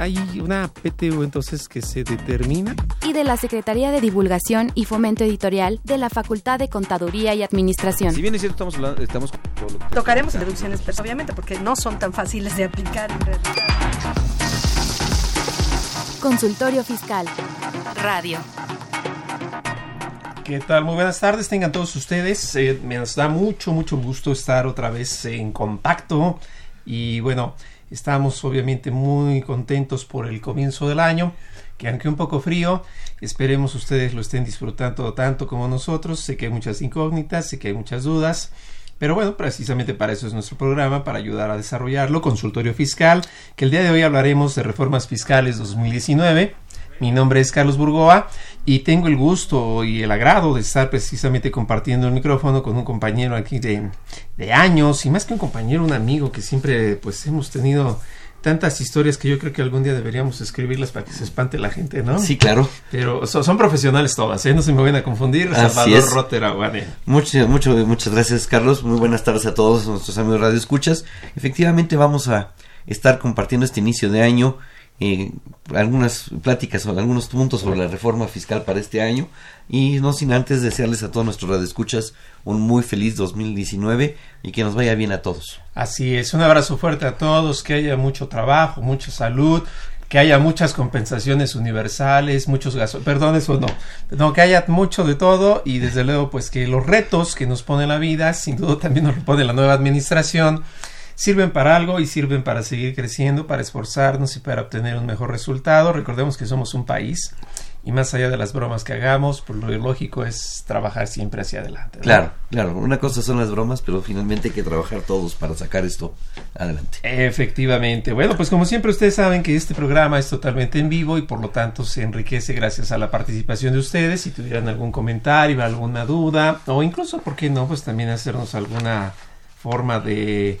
Hay una PTU entonces que se determina. y de la Secretaría de Divulgación y Fomento Editorial de la Facultad de Contaduría y Administración. Si bien es cierto, estamos hablando, estamos Tocaremos deducciones, pero obviamente, porque no son tan fáciles de aplicar en realidad. Consultorio Fiscal. Radio. ¿Qué tal? Muy buenas tardes, tengan todos ustedes. Eh, me nos da mucho, mucho gusto estar otra vez en contacto. Y bueno, estamos obviamente muy contentos por el comienzo del año, que aunque un poco frío, esperemos ustedes lo estén disfrutando tanto como nosotros. Sé que hay muchas incógnitas, sé que hay muchas dudas. Pero bueno, precisamente para eso es nuestro programa, para ayudar a desarrollarlo, consultorio fiscal, que el día de hoy hablaremos de reformas fiscales 2019. Mi nombre es Carlos Burgoa y tengo el gusto y el agrado de estar precisamente compartiendo el micrófono con un compañero aquí de, de años y más que un compañero, un amigo que siempre pues hemos tenido tantas historias que yo creo que algún día deberíamos escribirlas para que se espante la gente, ¿no? Sí, claro. Pero so- son profesionales todas, ¿eh? No se me van a confundir. Así Salvador Aguane. Mucho, mucho, muchas gracias, Carlos. Muy buenas tardes a todos nuestros amigos Radio Escuchas. Efectivamente, vamos a estar compartiendo este inicio de año eh, algunas pláticas o algunos puntos sobre la reforma fiscal para este año. Y no sin antes desearles a todos nuestros Radio Escuchas un muy feliz 2019 y que nos vaya bien a todos. Así es, un abrazo fuerte a todos, que haya mucho trabajo, mucha salud, que haya muchas compensaciones universales, muchos gastos, perdón, eso no, no, que haya mucho de todo y desde luego pues que los retos que nos pone la vida, sin duda también nos lo pone la nueva administración, sirven para algo y sirven para seguir creciendo, para esforzarnos y para obtener un mejor resultado. Recordemos que somos un país y más allá de las bromas que hagamos, pues lo lógico es trabajar siempre hacia adelante. ¿no? Claro, claro. Una cosa son las bromas, pero finalmente hay que trabajar todos para sacar esto adelante. Efectivamente. Bueno, pues como siempre ustedes saben que este programa es totalmente en vivo y por lo tanto se enriquece gracias a la participación de ustedes. Si tuvieran algún comentario, alguna duda o incluso, ¿por qué no? Pues también hacernos alguna forma de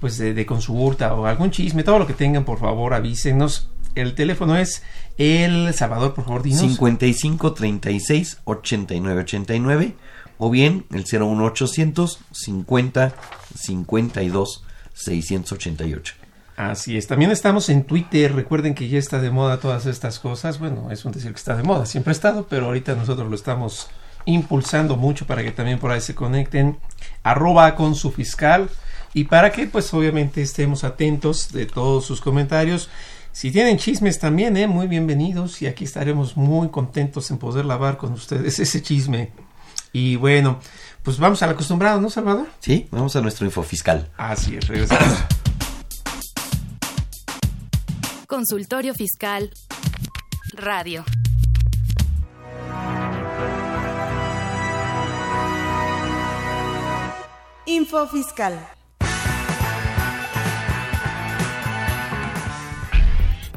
pues de, de consulta o algún chisme, todo lo que tengan, por favor, avísenos. El teléfono es el Salvador, por favor, dinos. 55 36 89 89 o bien el 01800 50 52 688. Así es. También estamos en Twitter. Recuerden que ya está de moda todas estas cosas. Bueno, es un decir que está de moda. Siempre ha estado, pero ahorita nosotros lo estamos impulsando mucho para que también por ahí se conecten. Arroba con su fiscal. Y para que pues obviamente estemos atentos de todos sus comentarios. Si tienen chismes también, ¿eh? muy bienvenidos. Y aquí estaremos muy contentos en poder lavar con ustedes ese chisme. Y bueno, pues vamos al acostumbrado, ¿no, Salvador? Sí, vamos a nuestro info fiscal. Así es, regresamos. Consultorio Fiscal. Radio. Info fiscal.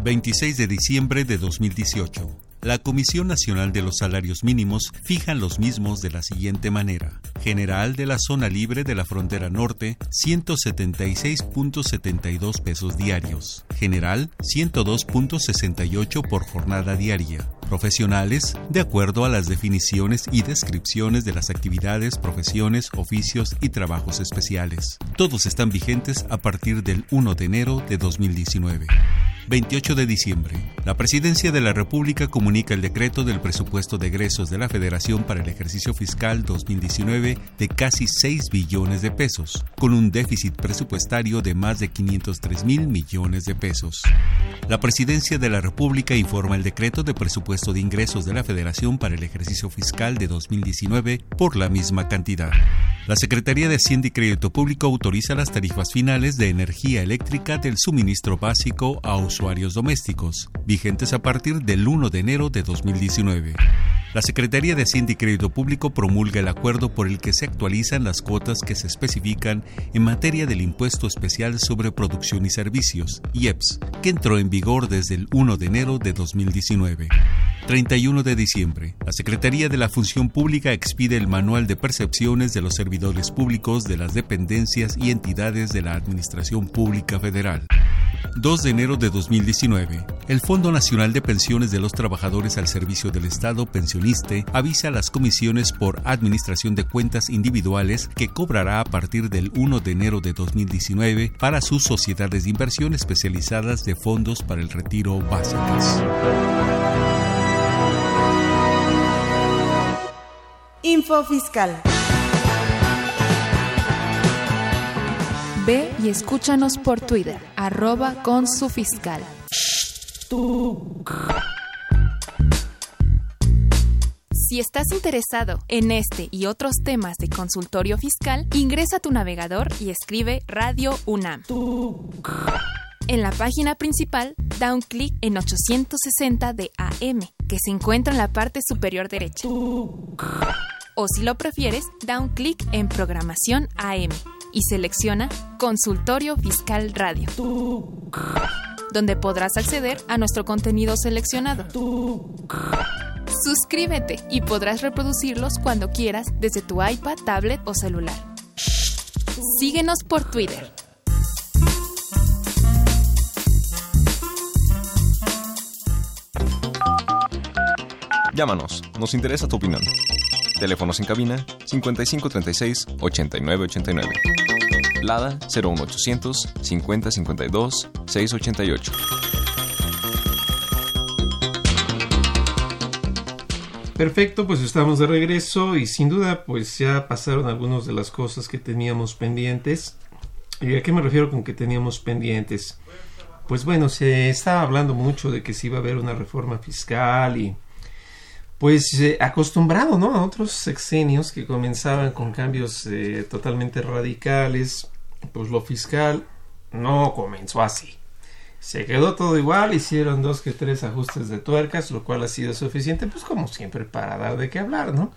...26 de diciembre de 2018... La Comisión Nacional de los Salarios Mínimos fijan los mismos de la siguiente manera. General de la Zona Libre de la Frontera Norte, 176.72 pesos diarios. General, 102.68 por jornada diaria. Profesionales, de acuerdo a las definiciones y descripciones de las actividades, profesiones, oficios y trabajos especiales. Todos están vigentes a partir del 1 de enero de 2019. 28 de diciembre. La Presidencia de la República comunica el decreto del presupuesto de egresos de la Federación para el ejercicio fiscal 2019 de casi 6 billones de pesos, con un déficit presupuestario de más de 503 mil millones de pesos. La Presidencia de la República informa el decreto de presupuesto de ingresos de la Federación para el ejercicio fiscal de 2019 por la misma cantidad. La Secretaría de Hacienda y Crédito Público autoriza las tarifas finales de energía eléctrica del suministro básico a usuarios domésticos, vigentes a partir del 1 de enero de 2019. La Secretaría de Hacienda y Crédito Público promulga el acuerdo por el que se actualizan las cuotas que se especifican en materia del Impuesto Especial sobre Producción y Servicios, IEPS, que entró en vigor desde el 1 de enero de 2019. 31 de diciembre, la Secretaría de la Función Pública expide el Manual de Percepciones de los Servidores Públicos de las Dependencias y Entidades de la Administración Pública Federal. 2 de enero de 2019, el Fondo Nacional de Pensiones de los Trabajadores al Servicio del Estado Avisa a las comisiones por administración de cuentas individuales que cobrará a partir del 1 de enero de 2019 para sus sociedades de inversión especializadas de fondos para el retiro básicas. Info Fiscal. Ve y escúchanos por Twitter, arroba con su fiscal. Si estás interesado en este y otros temas de consultorio fiscal, ingresa a tu navegador y escribe Radio UNAM. En la página principal, da un clic en 860 de AM, que se encuentra en la parte superior derecha. O si lo prefieres, da un clic en Programación AM y selecciona Consultorio Fiscal Radio, donde podrás acceder a nuestro contenido seleccionado. Suscríbete y podrás reproducirlos cuando quieras desde tu iPad, tablet o celular. Síguenos por Twitter. Llámanos, nos interesa tu opinión. Teléfonos en cabina 5536 8989. Lada 01800 5052 688. Perfecto, pues estamos de regreso y sin duda pues ya pasaron algunas de las cosas que teníamos pendientes. ¿Y a qué me refiero con que teníamos pendientes? Pues bueno, se estaba hablando mucho de que se iba a haber una reforma fiscal y pues eh, acostumbrado ¿no? a otros sexenios que comenzaban con cambios eh, totalmente radicales, pues lo fiscal no comenzó así. Se quedó todo igual, hicieron dos que tres ajustes de tuercas, lo cual ha sido suficiente, pues como siempre, para dar de qué hablar, ¿no?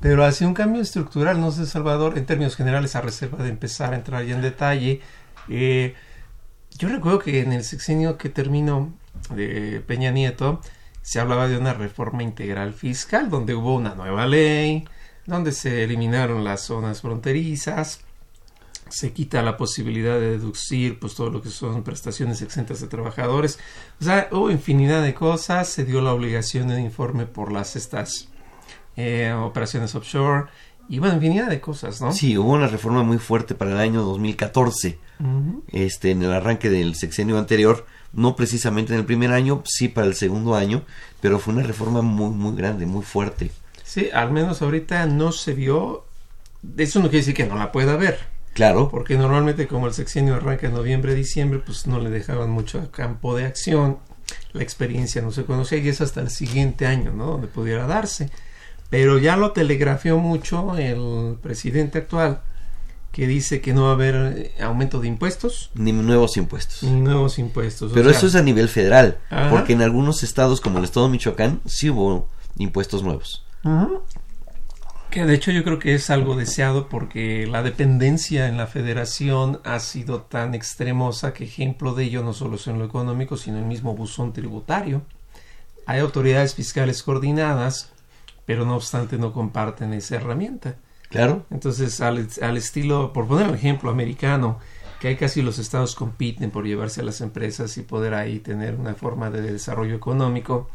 Pero hacia un cambio estructural, no sé, Salvador, en términos generales, a reserva de empezar a entrar ya en detalle, eh, yo recuerdo que en el sexenio que terminó de Peña Nieto, se hablaba de una reforma integral fiscal, donde hubo una nueva ley, donde se eliminaron las zonas fronterizas, se quita la posibilidad de deducir pues todo lo que son prestaciones exentas de trabajadores. O sea, hubo infinidad de cosas, se dio la obligación de informe por las estas eh, operaciones offshore y bueno, infinidad de cosas, ¿no? Sí, hubo una reforma muy fuerte para el año 2014, este, en el arranque del sexenio anterior, no precisamente en el primer año, sí para el segundo año, pero fue una reforma muy, muy grande, muy fuerte. Sí, al menos ahorita no se vio, eso no quiere decir que no la pueda ver. Claro. Porque normalmente como el sexenio arranca en noviembre, diciembre, pues no le dejaban mucho campo de acción, la experiencia no se conocía y es hasta el siguiente año, ¿no? Donde pudiera darse. Pero ya lo telegrafió mucho el presidente actual, que dice que no va a haber aumento de impuestos. Ni nuevos impuestos. Ni nuevos impuestos. Pero eso es a nivel federal, porque en algunos estados como el estado de Michoacán sí hubo impuestos nuevos. Que de hecho yo creo que es algo deseado porque la dependencia en la federación ha sido tan extremosa que ejemplo de ello no solo es en lo económico, sino en el mismo buzón tributario. Hay autoridades fiscales coordinadas, pero no obstante no comparten esa herramienta. Claro. Entonces, al, al estilo, por poner un ejemplo americano, que hay casi los estados compiten por llevarse a las empresas y poder ahí tener una forma de desarrollo económico,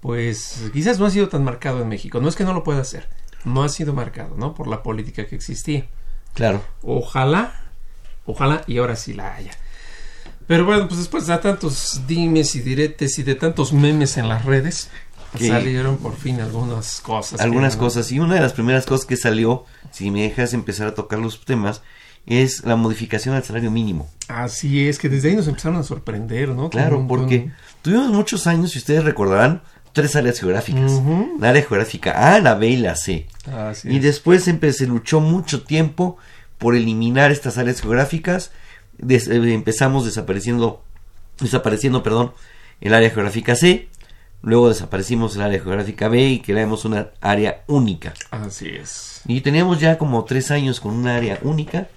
pues quizás no ha sido tan marcado en México. No es que no lo pueda hacer, no ha sido marcado, ¿no? Por la política que existía. Claro. Ojalá, ojalá y ahora sí la haya. Pero bueno, pues después de tantos dimes y diretes y de tantos memes en las redes, Que- salieron por fin algunas cosas. Algunas cosas. Y una de las primeras cosas que salió, si me dejas empezar a tocar los temas, es la modificación al salario mínimo. Así es, que desde ahí nos empezaron a sorprender, ¿no? Claro, porque tuvimos muchos años, si ustedes recordarán, tres áreas geográficas. Ujú. La área geográfica A, la B y la C. Así Y es. después se luchó mucho tiempo por eliminar estas áreas geográficas. Des- eh, empezamos desapareciendo, desapareciendo, perdón, el área geográfica C. Luego desaparecimos el área geográfica B y creamos una área única. Así es. Y teníamos ya como tres años con una área única.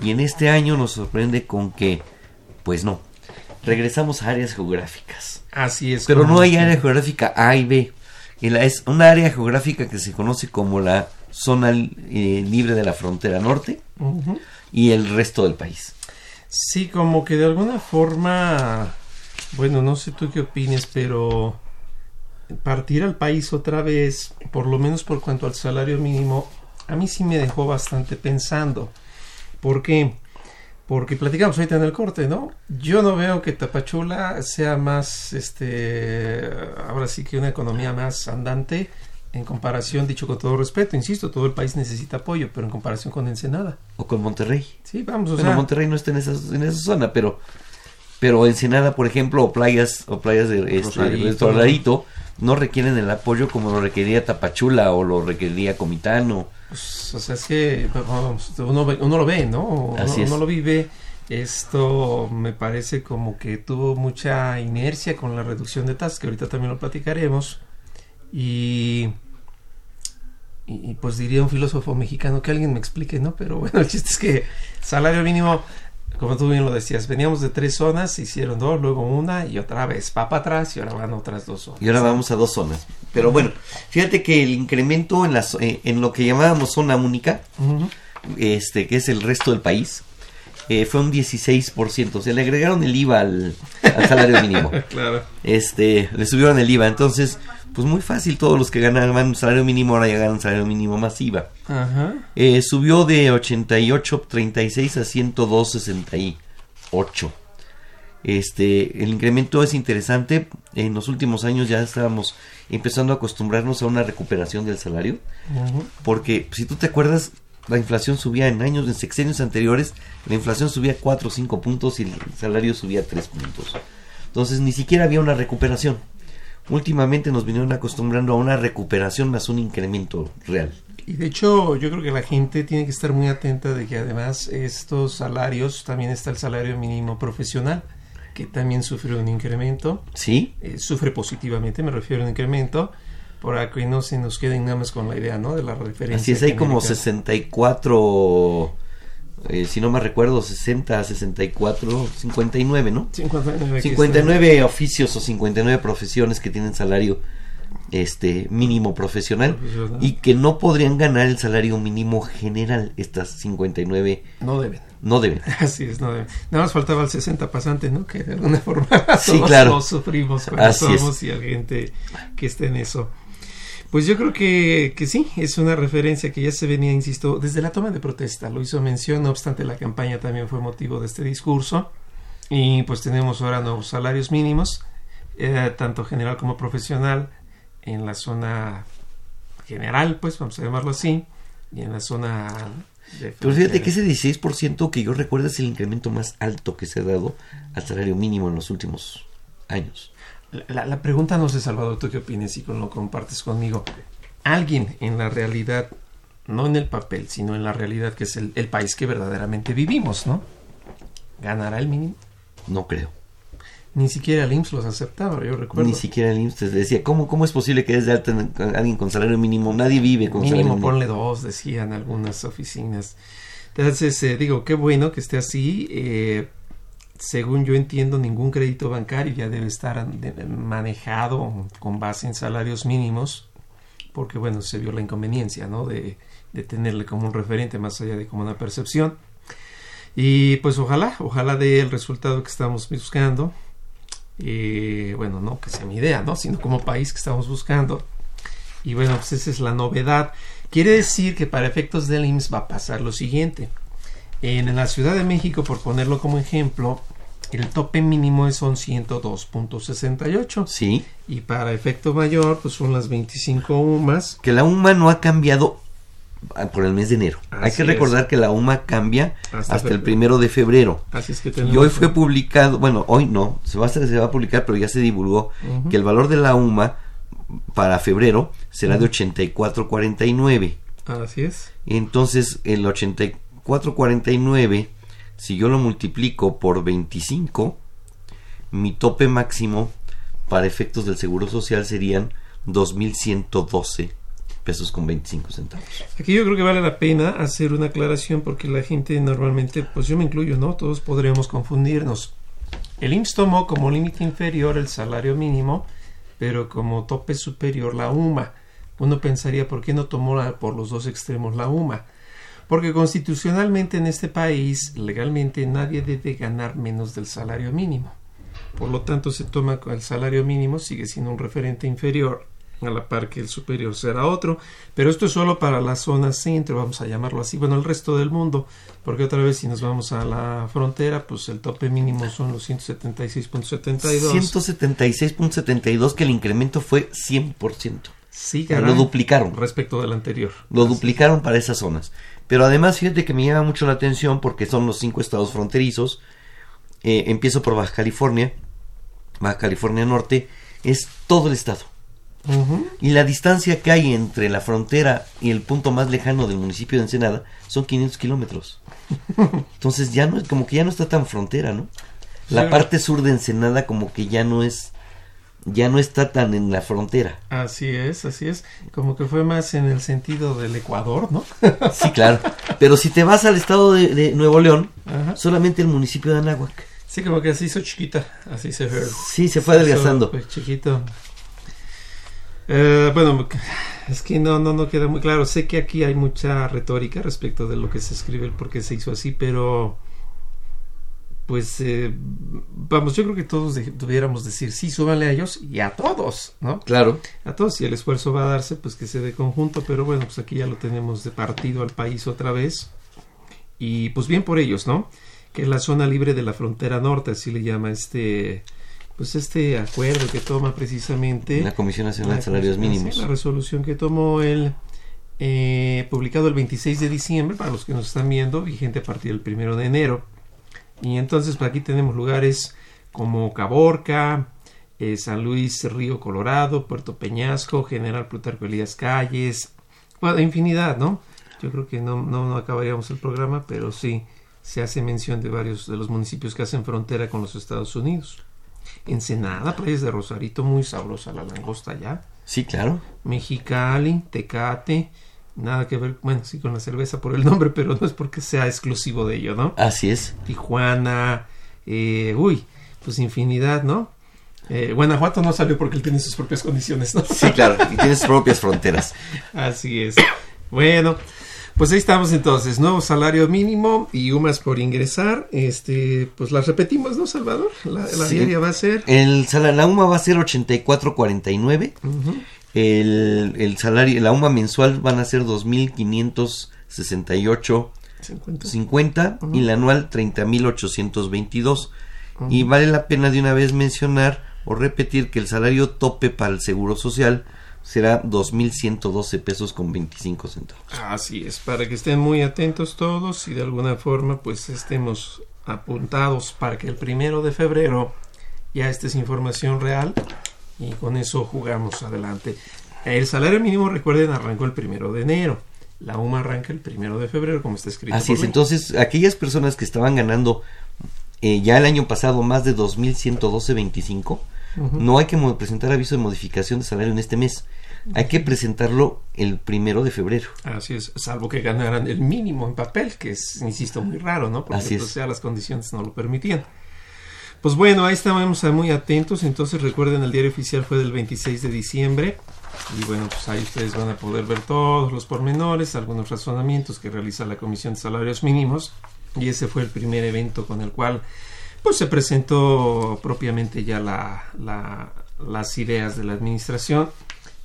Y en este año nos sorprende con que, pues no. regresamos a áreas geográficas. Así es. Pero no hay usted- área geográfica A y B. Es una área geográfica que se conoce como la zona eh, libre de la frontera norte y el resto del país. Sí, como que de alguna forma, bueno, no sé tú qué opines, pero partir al país otra vez, por lo menos por cuanto al salario mínimo, a mí sí me dejó bastante pensando. ¿Por qué? Porque platicamos ahorita en el corte, ¿no? Yo no veo que Tapachula sea más, este, ahora sí que una economía más andante en comparación, dicho con todo respeto, insisto, todo el país necesita apoyo, pero en comparación con Ensenada. O con Monterrey. Sí, vamos, o bueno, sea, Monterrey no está en esa, en esa zona, pero pero Ensenada, por ejemplo, o playas o playas de este, no requieren el apoyo como lo requería Tapachula o lo requería Comitano. Pues, o sea, es que uno, ve- uno lo ve, ¿no? Uno, Así es. uno lo vive. Esto me parece como que tuvo mucha inercia con la reducción de tasas, que ahorita también lo platicaremos. Y, y, pues diría un filósofo mexicano que alguien me explique, ¿no? Pero bueno, el chiste es que salario mínimo, como tú bien lo decías, veníamos de tres zonas, hicieron dos, luego una y otra vez va para atrás y ahora van otras dos zonas. Y ahora vamos a dos zonas. Pero bueno, fíjate que el incremento en, las, eh, en lo que llamábamos zona única, Ujú. este que es el resto del país, eh, fue un 16%. Se le agregaron el IVA al, al salario mínimo. Claro. Este, le subieron el IVA. Entonces, pues muy fácil, todos los que ganaban salario mínimo ahora ya ganan salario mínimo más IVA. Ajá. Eh, subió de 88.36 a 102.68. Este, el incremento es interesante. En los últimos años ya estábamos empezando a acostumbrarnos a una recuperación del salario. Porque si tú te acuerdas, la inflación subía en años, en sexenios anteriores, la inflación subía 4 o 5 puntos y el salario subía 3 puntos. Entonces ni siquiera había una recuperación. Últimamente nos vinieron acostumbrando a una recuperación más un incremento real. Y de hecho, yo creo que la gente tiene que estar muy atenta de que además estos salarios, también está el salario mínimo profesional, que también sufre un incremento, ¿Sí? eh, sufre positivamente, me refiero a un incremento, para que no se nos queden nada más con la idea, ¿no? De la referencia. Así es, hay como genérica. 64, eh, si no me recuerdo, 60, 64, 59, ¿no? 59. aquí 59 oficios o 59 profesiones que tienen salario este mínimo profesional Profesional. y que no podrían ganar el salario mínimo general estas 59 está. No deben. No deben Así es, no deben. Nada más faltaba el 60 pasante, ¿no? Que de alguna forma Sí, todos claro. lo sufrimos cuando Así es. somos y hay gente que está en eso. Pues yo creo que, que sí, es una referencia que ya se venía, insisto, desde la toma de protesta. Lo hizo mención, no obstante la campaña también fue motivo de este discurso. Y pues tenemos ahora nuevos salarios mínimos, eh, tanto general como profesional, en la zona general, pues vamos a llamarlo así, y en la zona... Pero fíjate que ese 16% que yo recuerdo es el incremento más alto que se ha dado al salario mínimo en los últimos años La, la pregunta no sé, Salvador, ¿tú qué opinas y con lo compartes conmigo? ¿Alguien en la realidad, no en el papel, sino en la realidad que es el, el país que verdaderamente vivimos, ¿no? ¿Ganará el mínimo? no creo Ni siquiera el IMSS los aceptaba, yo recuerdo. ni siquiera el IMSS te decía ¿cómo, cómo es posible que desde alta en- alguien con salario mínimo nadie vive con salario Mínimo mínimo ponle dos, decían algunas oficinas. Entonces, eh, digo, qué bueno que esté así. eh, según yo entiendo, ningún crédito bancario ya debe estar manejado con base en salarios mínimos, porque bueno, se vio la inconveniencia, ¿no? De, de tenerle como un referente más allá de como una percepción. Y pues ojalá, ojalá dé el resultado que estamos buscando. Eh, bueno, no que sea mi idea, ¿no? Sino como país que estamos buscando. Y bueno, pues esa es la novedad. Quiere decir que para efectos del IMSS va a pasar lo siguiente. En la Ciudad de México, por ponerlo como ejemplo, el tope mínimo es son 102.68 sí y para efecto mayor pues son las 25 UMAS. que la UMA no ha cambiado por el mes de enero. Hay que es. recordar que la UMA cambia Hasta hasta, el primero de febrero. Así es que Y tenemos hoy fue publicado, bueno, hoy no, se va a, hacer- se va a publicar, pero ya se divulgó que el valor de la UMA para febrero será de 84.49. Así es. Entonces, el 84.49, si yo lo multiplico por 25, mi tope máximo para efectos del Seguro Social serían 2.112 pesos con 25 centavos. Aquí yo creo que vale la pena hacer una aclaración porque la gente normalmente, pues yo me incluyo, ¿no? Todos podríamos confundirnos. El IMSS tomó como límite inferior el salario mínimo, pero como tope superior la UMA. Uno pensaría, ¿por qué no tomó por los dos extremos la UMA? Porque constitucionalmente en este país, legalmente, nadie debe ganar menos del salario mínimo. Por lo tanto, se toma el salario mínimo, sigue siendo un referente inferior a la par que el superior será otro, pero esto es solo para la zona centro, vamos a llamarlo así, bueno, el resto del mundo, porque otra vez si nos vamos a la frontera, pues el tope mínimo son los 176.72. 176.72 que el incremento fue 100%. Sí, caray, lo duplicaron. Respecto del anterior. Lo duplicaron para esas zonas. Pero además, fíjate que me llama mucho la atención porque son los cinco estados fronterizos. Eh, empiezo por Baja California. Baja California Norte es todo el estado. Y la distancia que hay entre la frontera y el punto más lejano del municipio de Ensenada son 500 kilómetros. Entonces ya no es como que ya no está tan frontera, ¿no? La Sí. parte sur de Ensenada como que ya no es ya no está tan en la frontera. Así es, así es. Como que fue más en el sentido del Ecuador, ¿no? Sí, claro. Pero si te vas al estado de, de Nuevo León, Ajá. solamente el municipio de Anáhuac. Sí, como que se hizo chiquita, así se ve. Sí, se fue adelgazando. Pues chiquito. Eh, bueno, es que no, no, no queda muy claro. Sé que aquí hay mucha retórica respecto de lo que se escribe, el por qué se hizo así, pero pues eh, vamos, yo creo que todos de- debiéramos decir sí, súbanle a ellos y a todos, ¿no? Claro. A todos, si el esfuerzo va a darse, pues que se dé conjunto, pero bueno, pues aquí ya lo tenemos de partido al país otra vez. Y pues bien por ellos, ¿no? Que es la zona libre de la frontera norte, así le llama este, pues este acuerdo que toma precisamente La Comisión Nacional de la- Salarios Mínimos. La resolución que tomó el eh, publicado el 26 de diciembre, para los que nos están viendo, vigente a partir del primero de enero. Y entonces pues, aquí tenemos lugares como Caborca, eh, San Luis Río Colorado, Puerto Peñasco, General Plutarco Elías Calles, bueno, infinidad, ¿no? Yo creo que no, no, no acabaríamos el programa, pero sí se hace mención de varios de los municipios que hacen frontera con los Estados Unidos. Ensenada, playas de Rosarito, muy sabrosa la langosta allá. Sí, claro. Mexicali, Tecate, nada que ver, bueno, sí con la cerveza por el nombre, pero no es porque sea exclusivo de ello, ¿no? Así es. Tijuana, eh, uy, pues infinidad, ¿no? Eh, Guanajuato no salió porque él tiene sus propias condiciones, ¿no? Sí, claro. Y tiene sus propias fronteras. Así es. Bueno, pues ahí estamos entonces, nuevo salario mínimo y UMAS por ingresar. Este, pues las repetimos, ¿no, Salvador? La, la Sí. diaria va a ser. El salario, la UMA va a ser 84.49. Ujú. El, el salario, la UMA mensual van a ser 2.568.50 50. y la anual 30.822. Y vale la pena de una vez mencionar o repetir que el salario tope para el Seguro Social será 2.112 pesos con 25 centavos. Así es, para que estén muy atentos todos y de alguna forma pues estemos apuntados para que el primero de febrero ya esta es información real y con eso jugamos adelante. El salario mínimo, recuerden, arrancó el primero de enero. La UMA arranca el primero de febrero, como está escrito. Así por es, ley. entonces aquellas personas que estaban ganando eh, ya el año pasado más de 2.112.25, No hay que presentar aviso de modificación de salario en este mes. Hay que presentarlo el primero de febrero. Así es, salvo que ganaran el mínimo en papel, que es, insisto, muy raro, ¿no? Porque Así es. pues, ya las condiciones no lo permitían. Pues bueno, ahí estábamos muy atentos. Entonces recuerden, el diario oficial fue del 26 de diciembre. Y bueno, pues ahí ustedes van a poder ver todos los pormenores, algunos razonamientos que realiza la Comisión de Salarios Mínimos. Y ese fue el primer evento con el cual pues se presentó propiamente ya la, la- las ideas de la administración.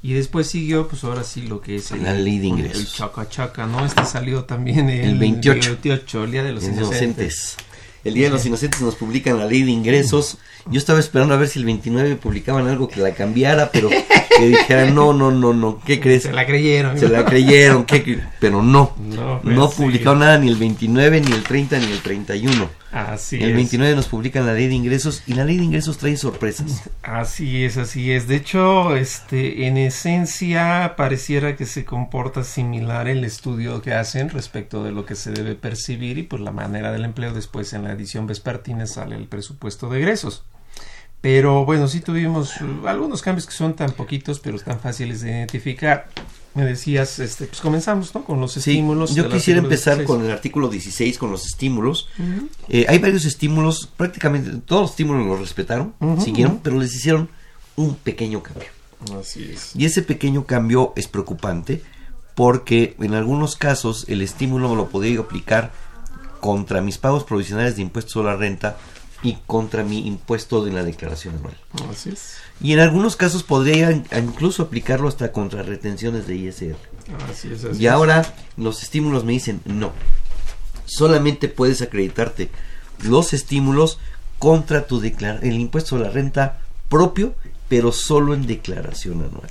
Y después siguió, pues ahora sí lo que es La ley de ingresos. El chaca chaca, ¿no? Este salió también el, El 28. 28, el Día de los Inocentes. inocentes. El Día de los Inocentes nos publican la ley de ingresos. Yo estaba esperando a ver si el 29 publicaban algo que la cambiara, pero que dijeran, no, no, no, no, ¿qué crees? Se la creyeron. Se la creyeron, ¿qué pero no. No, pues No sí. publicaron nada ni el 29, ni el 30, ni el 31. Así el es. 29 nos publican la ley de ingresos y la ley de ingresos trae sorpresas. Así es, así es. De hecho, este, en esencia, pareciera que se comporta similar el estudio que hacen respecto de lo que se debe percibir y pues la manera del empleo. Después en la edición vespertina sale el presupuesto de egresos. Pero bueno, sí tuvimos uh, algunos cambios que son tan poquitos, pero tan fáciles de identificar. me decías, este, pues comenzamos, ¿no? Con los estímulos. Yo quisiera empezar con el artículo 16, con los estímulos. Eh, hay varios estímulos, prácticamente todos los estímulos los respetaron, siguieron, pero les hicieron un pequeño cambio. Así es. Y ese pequeño cambio es preocupante porque en algunos casos el estímulo me lo podía aplicar contra mis pagos provisionales de impuestos sobre la renta y contra mi impuesto de la declaración anual. Así es. Y en algunos casos podría incluso aplicarlo hasta contra retenciones de ISR. Así es, y ahora los estímulos me dicen no. Solamente puedes acreditarte los estímulos contra tu el impuesto de la renta propio, pero solo en declaración anual.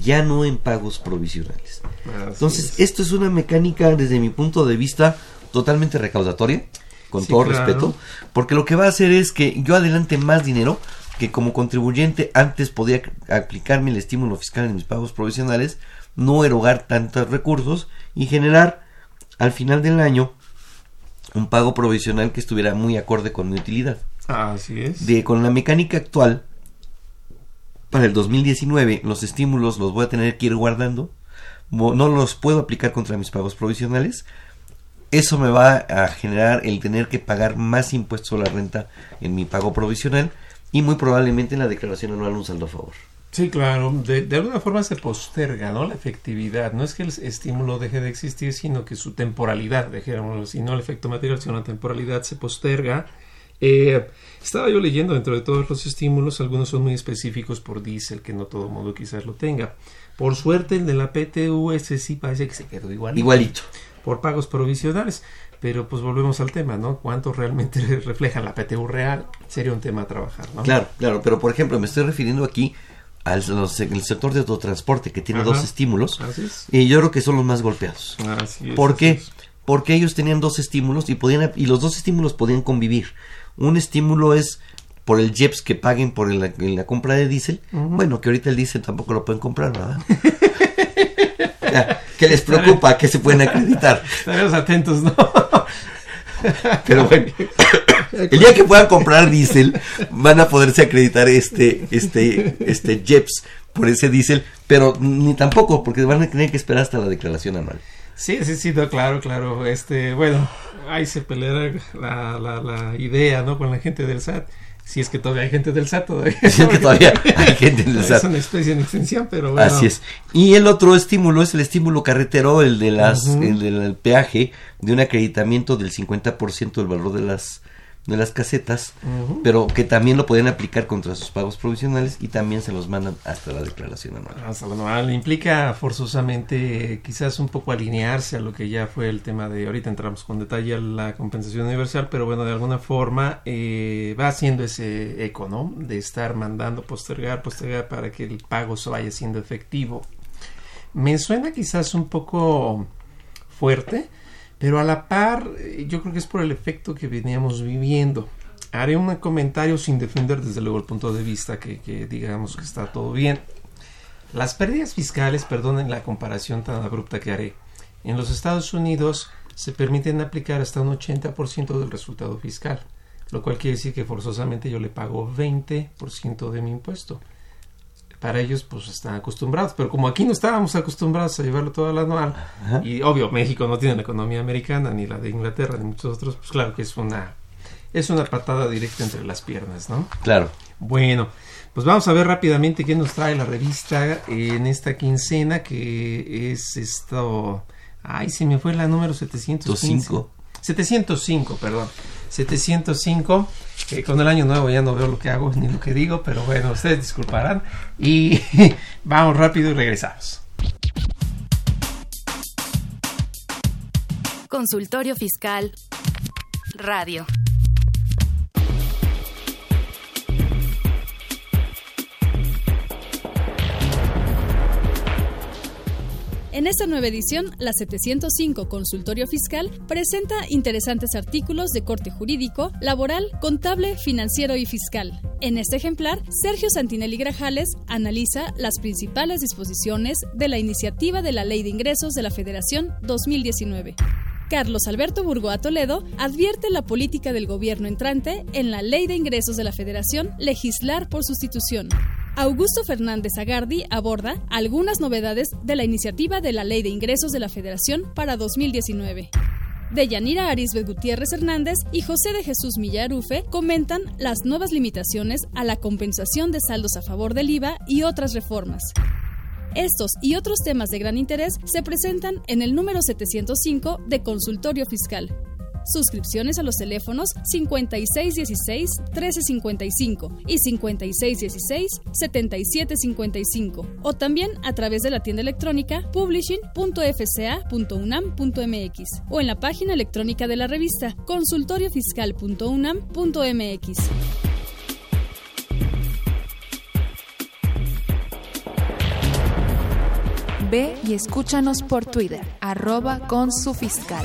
Ya no en pagos provisionales. Entonces, esto es una mecánica desde mi punto de vista totalmente recaudatoria con todo respeto, porque lo que va a hacer es que yo adelante más dinero que como contribuyente antes podía aplicarme el estímulo fiscal en mis pagos provisionales, no erogar tantos recursos y generar al final del año un pago provisional que estuviera muy acorde con mi utilidad. Así es. De, con la mecánica actual, para el 2019 los estímulos los voy a tener que ir guardando, no los puedo aplicar contra mis pagos provisionales, eso me va a generar el tener que pagar más impuestos a la renta en mi pago provisional y muy probablemente en la declaración anual un saldo a favor. Sí, claro, de, alguna forma se posterga, ¿no? La efectividad. No es que el estímulo deje de existir, sino que su temporalidad, dijéramos si no el efecto material, sino la temporalidad se posterga. Eh, estaba yo leyendo dentro de todos los estímulos, algunos son muy específicos por diésel, que no todo mundo quizás lo tenga. Por suerte, el de la PTU, ese sí parece que se quedó igualito. Igualito por pagos provisionales. Pero pues volvemos al tema, ¿no? ¿Cuánto realmente refleja la PTU real? Sería un tema a trabajar, ¿no? Claro, claro, pero por ejemplo, me estoy refiriendo aquí al sector de autotransporte que tiene dos estímulos y yo creo que son los más golpeados. ¿Por qué? Porque ellos tenían dos estímulos y podían y los dos estímulos podían convivir. Un estímulo es por el JEPS que paguen por la, compra de diésel. Bueno, que ahorita el diésel tampoco lo pueden comprar, ¿verdad? ¿Qué les preocupa? que se pueden acreditar? Estaremos atentos, ¿no? Pero bueno, el día que puedan comprar diésel, van a poderse acreditar este, este, este JEPS por ese diésel, pero ni tampoco, porque van a tener que esperar hasta la declaración anual. Sí, sí, sí, claro, claro. Este, bueno, ahí se peleará la, la, la idea, ¿no? Con la gente del SAT si es que todavía hay gente del SAT todavía. Si es que todavía hay gente del SAT. Es una especie en extensión, pero bueno. Así es. Y el otro estímulo es el estímulo carretero, el de las, el del peaje, de un acreditamiento del 50% del valor de las de las casetas, pero que también lo pueden aplicar contra sus pagos provisionales y también se los mandan hasta la declaración anual. Hasta la anual. Implica forzosamente quizás un poco alinearse a lo que ya fue el tema de, ahorita entramos con detalle a la compensación universal, pero bueno, de alguna forma eh, va haciendo ese eco, ¿no? De estar mandando postergar, postergar para que el pago se vaya siendo efectivo. Me suena quizás un poco fuerte, pero a la par, eh, yo creo que es por el efecto que veníamos viviendo. Haré un comentario sin defender desde luego el punto de vista que, digamos que está todo bien. Las pérdidas fiscales, perdonen la comparación tan abrupta que haré, en los Estados Unidos se permiten aplicar hasta un 80% del resultado fiscal, lo cual quiere decir que forzosamente yo le pago 20% de mi impuesto para ellos pues están acostumbrados, pero como aquí no estábamos acostumbrados a llevarlo todo al anual, y obvio México no tiene la economía americana, ni la de Inglaterra, ni muchos otros, pues claro que es una, es una patada directa entre las piernas, ¿no? Claro. Bueno, pues vamos a ver rápidamente qué nos trae la revista en esta quincena, que es esto, ay, se me fue la número 705. 705, perdón. 705. que con el año nuevo ya no veo lo que hago ni lo que digo, pero bueno, ustedes disculparán. Y vamos rápido y regresamos. Consultorio Fiscal Radio. En esta nueva edición, la 705 Consultorio Fiscal presenta interesantes artículos de corte jurídico, laboral, contable, financiero y fiscal. En este ejemplar, Sergio Santinelli Grajales analiza las principales disposiciones de la iniciativa de la Ley de Ingresos de la Federación 2019. Carlos Alberto Burgoa Toledo advierte la política del gobierno entrante en la Ley de Ingresos de la Federación legislar por sustitución. Augusto Fernández Agardi aborda algunas novedades de la iniciativa de la Ley de Ingresos de la Federación para 2019. Deyanira Arisbet Gutiérrez Hernández y José de Jesús Millarufe comentan las nuevas limitaciones a la compensación de saldos a favor del IVA y otras reformas. Estos y otros temas de gran interés se presentan en el número 705 de Consultorio Fiscal, Suscripciones a los teléfonos 5616-1355 y 5616-7755 o también a través de la tienda electrónica publishing.fca.unam.mx o en la página electrónica de la revista consultoriofiscal.unam.mx. Ve y escúchanos por Twitter, arroba con su fiscal.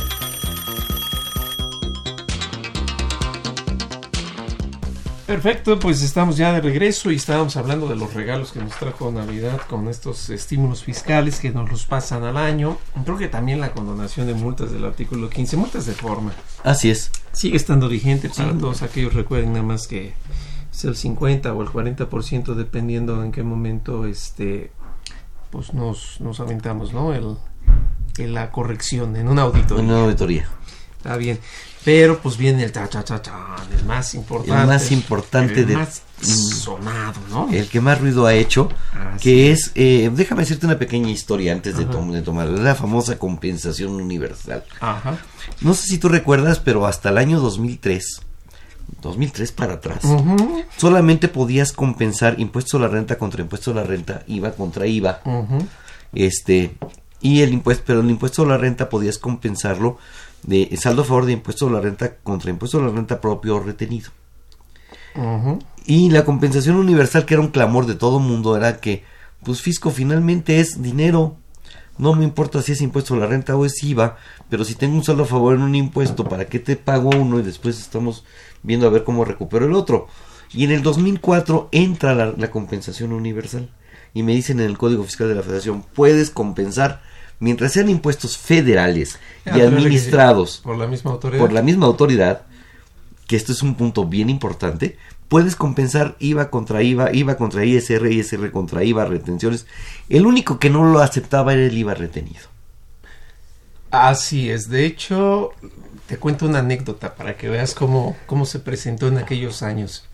Perfecto, pues estamos ya de regreso y estábamos hablando de los regalos que nos trajo Navidad con estos estímulos fiscales que nos los pasan al año. Creo que también la condonación de multas del artículo 15, multas de forma. Así es. Sigue estando vigente para todos aquellos, recuerden nada más que es el 50 o el 40% dependiendo en qué momento este pues nos, nos aventamos, ¿no? El, el la corrección en una auditoría. En una auditoría. Está bien. Pero pues viene el cha cha cha cha, el más importante. El más importante el de más sonado, ¿no? El que más ruido ha hecho, que es, eh, déjame decirte una pequeña historia antes de, tom de tomar, la famosa compensación universal. Ajá. No sé si tú recuerdas, pero hasta el año 2003, 2003 para atrás, solamente podías compensar impuesto a la renta contra impuesto a la renta, IVA contra IVA, ujú. este, y el impuesto, pero el impuesto a la renta podías compensarlo de saldo a favor de impuesto a la renta contra impuesto a la renta propio o retenido. Y la compensación universal, que era un clamor de todo mundo, era que, pues fisco, finalmente es dinero. No me importa si es impuesto a la renta o es IVA, pero si tengo un saldo a favor en un impuesto, ¿para qué te pago uno y después estamos viendo a ver cómo recupero el otro? Y en el 2004 entra la, la compensación universal. Y me dicen en el Código Fiscal de la Federación, puedes compensar mientras sean impuestos federales Ah, y administrados Por la misma autoridad. por la misma autoridad, que esto es un punto bien importante, puedes compensar IVA contra IVA, IVA contra ISR, ISR contra IVA, retenciones. El único que no lo aceptaba era el IVA retenido. Así es. De hecho, te cuento una anécdota para que veas cómo, cómo se presentó en aquellos años.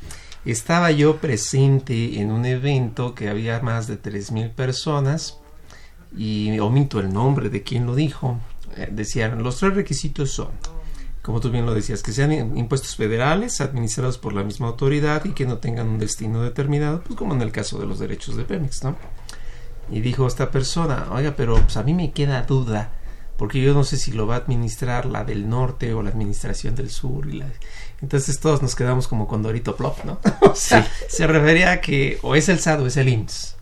Estaba yo presente en un evento que había más de 3.000 personas y omito el nombre de quien lo dijo. Eh, decían, los tres requisitos son, como tú bien lo decías, que sean im- impuestos federales administrados por la misma autoridad y que no tengan un destino determinado, pues como en el caso de los derechos de Pemex, ¿no? Y dijo esta persona, oiga, pero pues a mí me queda duda, porque yo no sé si lo va a administrar la del norte o la administración del sur. Y la... Entonces todos nos quedamos como con Dorito Plop, ¿no? o sea, se refería a que o es el SAT o es el IMSS.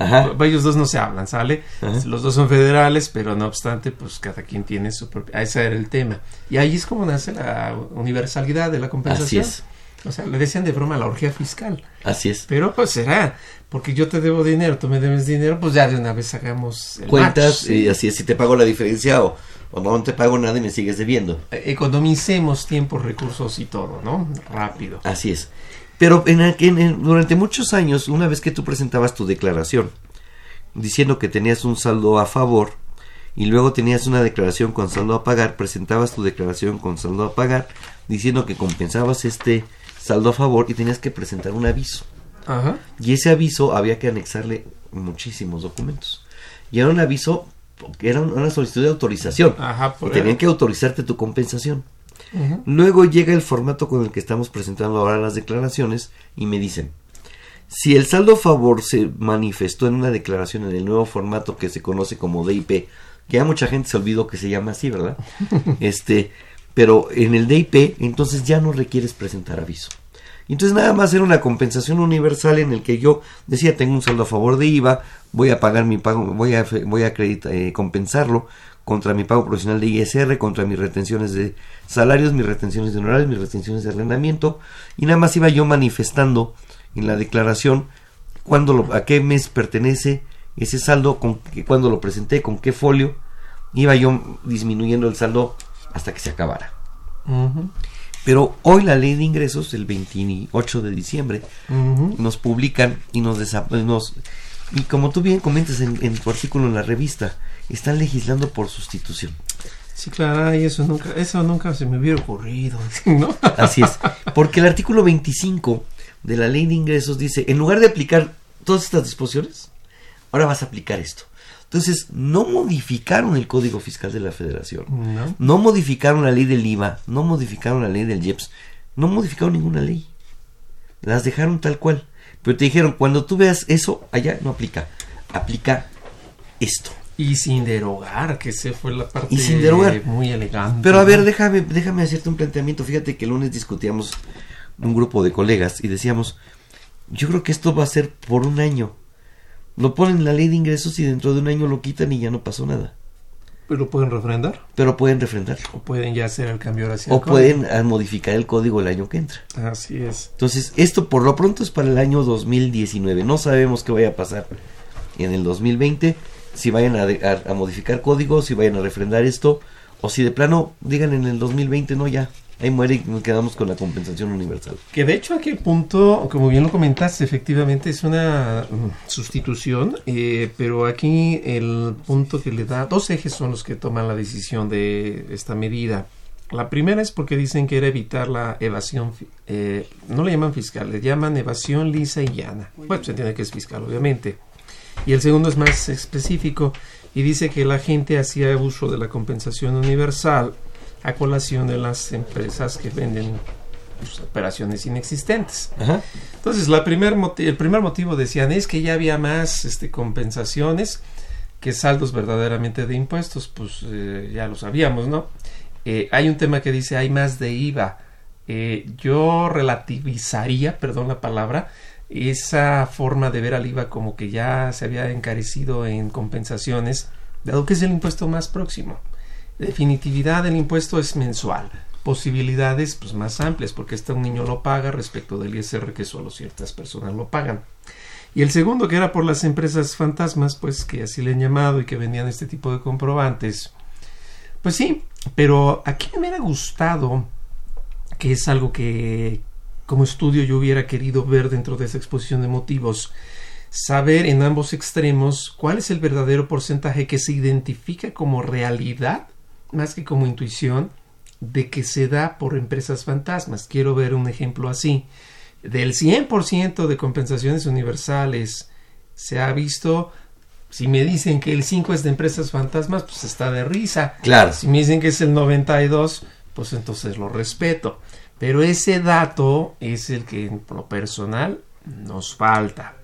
Ajá. Ellos dos no se hablan, ¿sale? Ajá. Los dos son federales, pero no obstante, pues cada quien tiene su propia... Ese era el tema. Y ahí es como nace la universalidad de la compensación. Así es. O sea, le decían de broma la orgía fiscal. Así es. Pero pues será, porque yo te debo dinero, tú me debes dinero, pues ya de una vez hagamos el Cuentas match, y así es, si te pago la diferencia o, o no te pago nada y me sigues debiendo. Eh, Economicemos tiempo, recursos y todo, ¿no? Rápido. Así es. Pero en, en- durante muchos años, una vez que tú presentabas tu declaración diciendo que tenías un saldo a favor y luego tenías una declaración con saldo a pagar, presentabas tu declaración con saldo a pagar diciendo que compensabas este saldo a favor y tenías que presentar un aviso. Ajá. Y ese aviso había que anexarle muchísimos documentos. Y era un aviso, era una solicitud de autorización. Ajá, y tenían que autorizarte tu compensación. Luego llega el formato con el que estamos presentando ahora las declaraciones y me dicen, Si el saldo a favor se manifestó en una declaración en el nuevo formato que se conoce como DIP, que ya mucha gente se olvidó que se llama así, ¿verdad? este, pero en el DIP entonces ya no requieres presentar aviso. Entonces nada más era una compensación universal en el que yo decía tengo un saldo a favor de IVA, voy a pagar mi pago, voy a voy a eh, compensarlo contra mi pago profesional de ISR, contra mis retenciones de salarios, mis retenciones de honorarios, mis retenciones de arrendamiento. Y nada más iba yo manifestando en la declaración cuándo lo, a qué mes pertenece ese saldo, con cuándo lo presenté, con qué folio, iba yo disminuyendo el saldo hasta que se acabara. Pero hoy la ley de ingresos, el 28 de diciembre, nos publican y nos, nos... Y como tú bien comentas en, tu artículo en la revista, están legislando por sustitución. Sí, claro, y eso nunca, eso nunca se me hubiera ocurrido, Así es, porque el artículo 25 de la ley de ingresos dice, en lugar de aplicar todas estas disposiciones, ahora vas a aplicar esto. Entonces, no modificaron el Código Fiscal de la Federación, no. modificaron la ley del IVA, no modificaron la ley del IEPS, no modificaron ninguna ley. Las dejaron tal cual. Pero te dijeron, cuando tú veas eso, allá no aplica. Aplica esto. Y sin derogar, que se fue la parte y sin derogar. muy elegante. Pero a ver, déjame, déjame hacerte un planteamiento. Fíjate que el lunes discutíamos un grupo de colegas y decíamos, yo creo que esto va a ser por un año. Lo ponen en la ley de ingresos y dentro de un año lo quitan y ya no pasó nada. ¿Pero pueden refrendar? Pero pueden refrendar. O pueden ya hacer el cambio hacia O pueden ah, modificar el código el año que entra. Así es. Entonces, esto por lo pronto es para el año 2019. No sabemos qué vaya a pasar en el 2020. Si vayan a, a modificar códigos, si vayan a refrendar esto. O si de plano digan en el 2020, no, ya, ahí muere y nos quedamos con la compensación universal. Que de hecho aquí el punto, como bien lo comentaste, efectivamente es una mm, sustitución, eh, pero aquí el punto que le da, dos ejes son los que toman la decisión de esta medida. La primera es porque dicen que era evitar la evasión, eh, no le llaman fiscal, le llaman evasión lisa y llana. Bueno, se entiende que es fiscal, obviamente. Y el segundo es más específico y dice que la gente hacía uso de la compensación universal a colación de las empresas que venden pues, operaciones inexistentes. Entonces, la primer el primer motivo decían es que ya había más este, compensaciones que saldos verdaderamente de impuestos, pues eh, ya lo sabíamos, ¿no? Eh, hay un tema que dice hay más de IVA. Eh, yo relativizaría, perdón la palabra, esa forma de ver al IVA como que ya se había encarecido en compensaciones, dado que es el impuesto más próximo definitividad del impuesto es mensual. Posibilidades pues, más amplias, porque este un niño lo paga respecto del ISR que solo ciertas personas lo pagan. Y el segundo, que era por las empresas fantasmas, pues que así le han llamado y que vendían este tipo de comprobantes. Pues sí, pero aquí me hubiera gustado, que es algo que como estudio yo hubiera querido ver dentro de esa exposición de motivos, saber en ambos extremos cuál es el verdadero porcentaje que se identifica como realidad más que como intuición, de que se da por empresas fantasmas. Quiero ver un ejemplo así. Del 100% de compensaciones universales se ha visto, si me dicen que el 5 es de empresas fantasmas, pues está de risa. Claro. Si me dicen que es el 92, pues entonces lo respeto. Pero ese dato es el que en lo personal nos falta.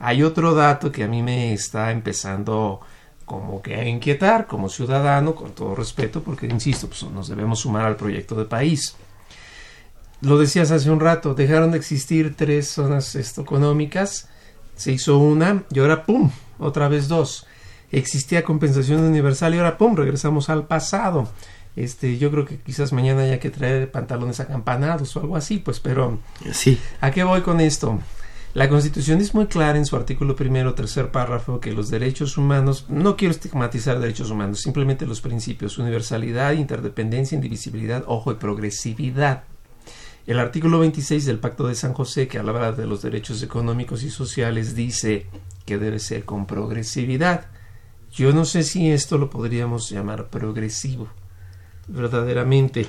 Hay otro dato que a mí me está empezando como que inquietar como ciudadano, con todo respeto, porque insisto, pues nos debemos sumar al proyecto de país. Lo decías hace un rato, dejaron de existir tres zonas económicas, se hizo una y ahora ¡pum! otra vez dos. Existía compensación universal y ahora ¡pum! regresamos al pasado. Este, yo creo que quizás mañana haya que traer pantalones acampanados o algo así, pues, pero sí. ¿A qué voy con esto? La Constitución es muy clara en su artículo primero, tercer párrafo, que los derechos humanos, no quiero estigmatizar derechos humanos, simplemente los principios, universalidad, interdependencia, indivisibilidad, ojo y progresividad. El artículo 26 del Pacto de San José, que habla de los derechos económicos y sociales, dice que debe ser con progresividad. Yo no sé si esto lo podríamos llamar progresivo, verdaderamente.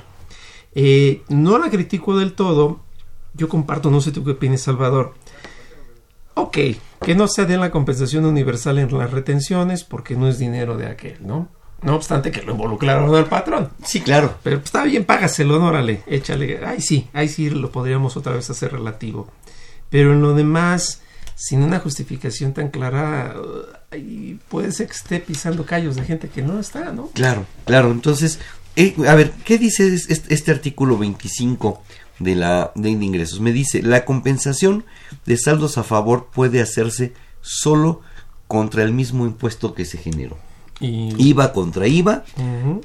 Eh, no la critico del todo. Yo comparto, no sé tú qué opinas, Salvador Ok, que no se den la compensación universal en las retenciones porque no es dinero de aquel, ¿no? No obstante que lo involucraron al patrón. Sí, claro. Pero pues, está bien, págaselo, no, órale, échale. Ay, sí, ahí sí lo podríamos otra vez hacer relativo. Pero en lo demás, sin una justificación tan clara, puede ser que esté pisando callos de gente que no está, ¿no? Claro, claro. Entonces, eh, a ver, ¿qué dice este, este artículo 25 de la ley de ingresos? Me dice, la compensación de saldos a favor puede hacerse solo contra el mismo impuesto que se generó. IVA contra IVA,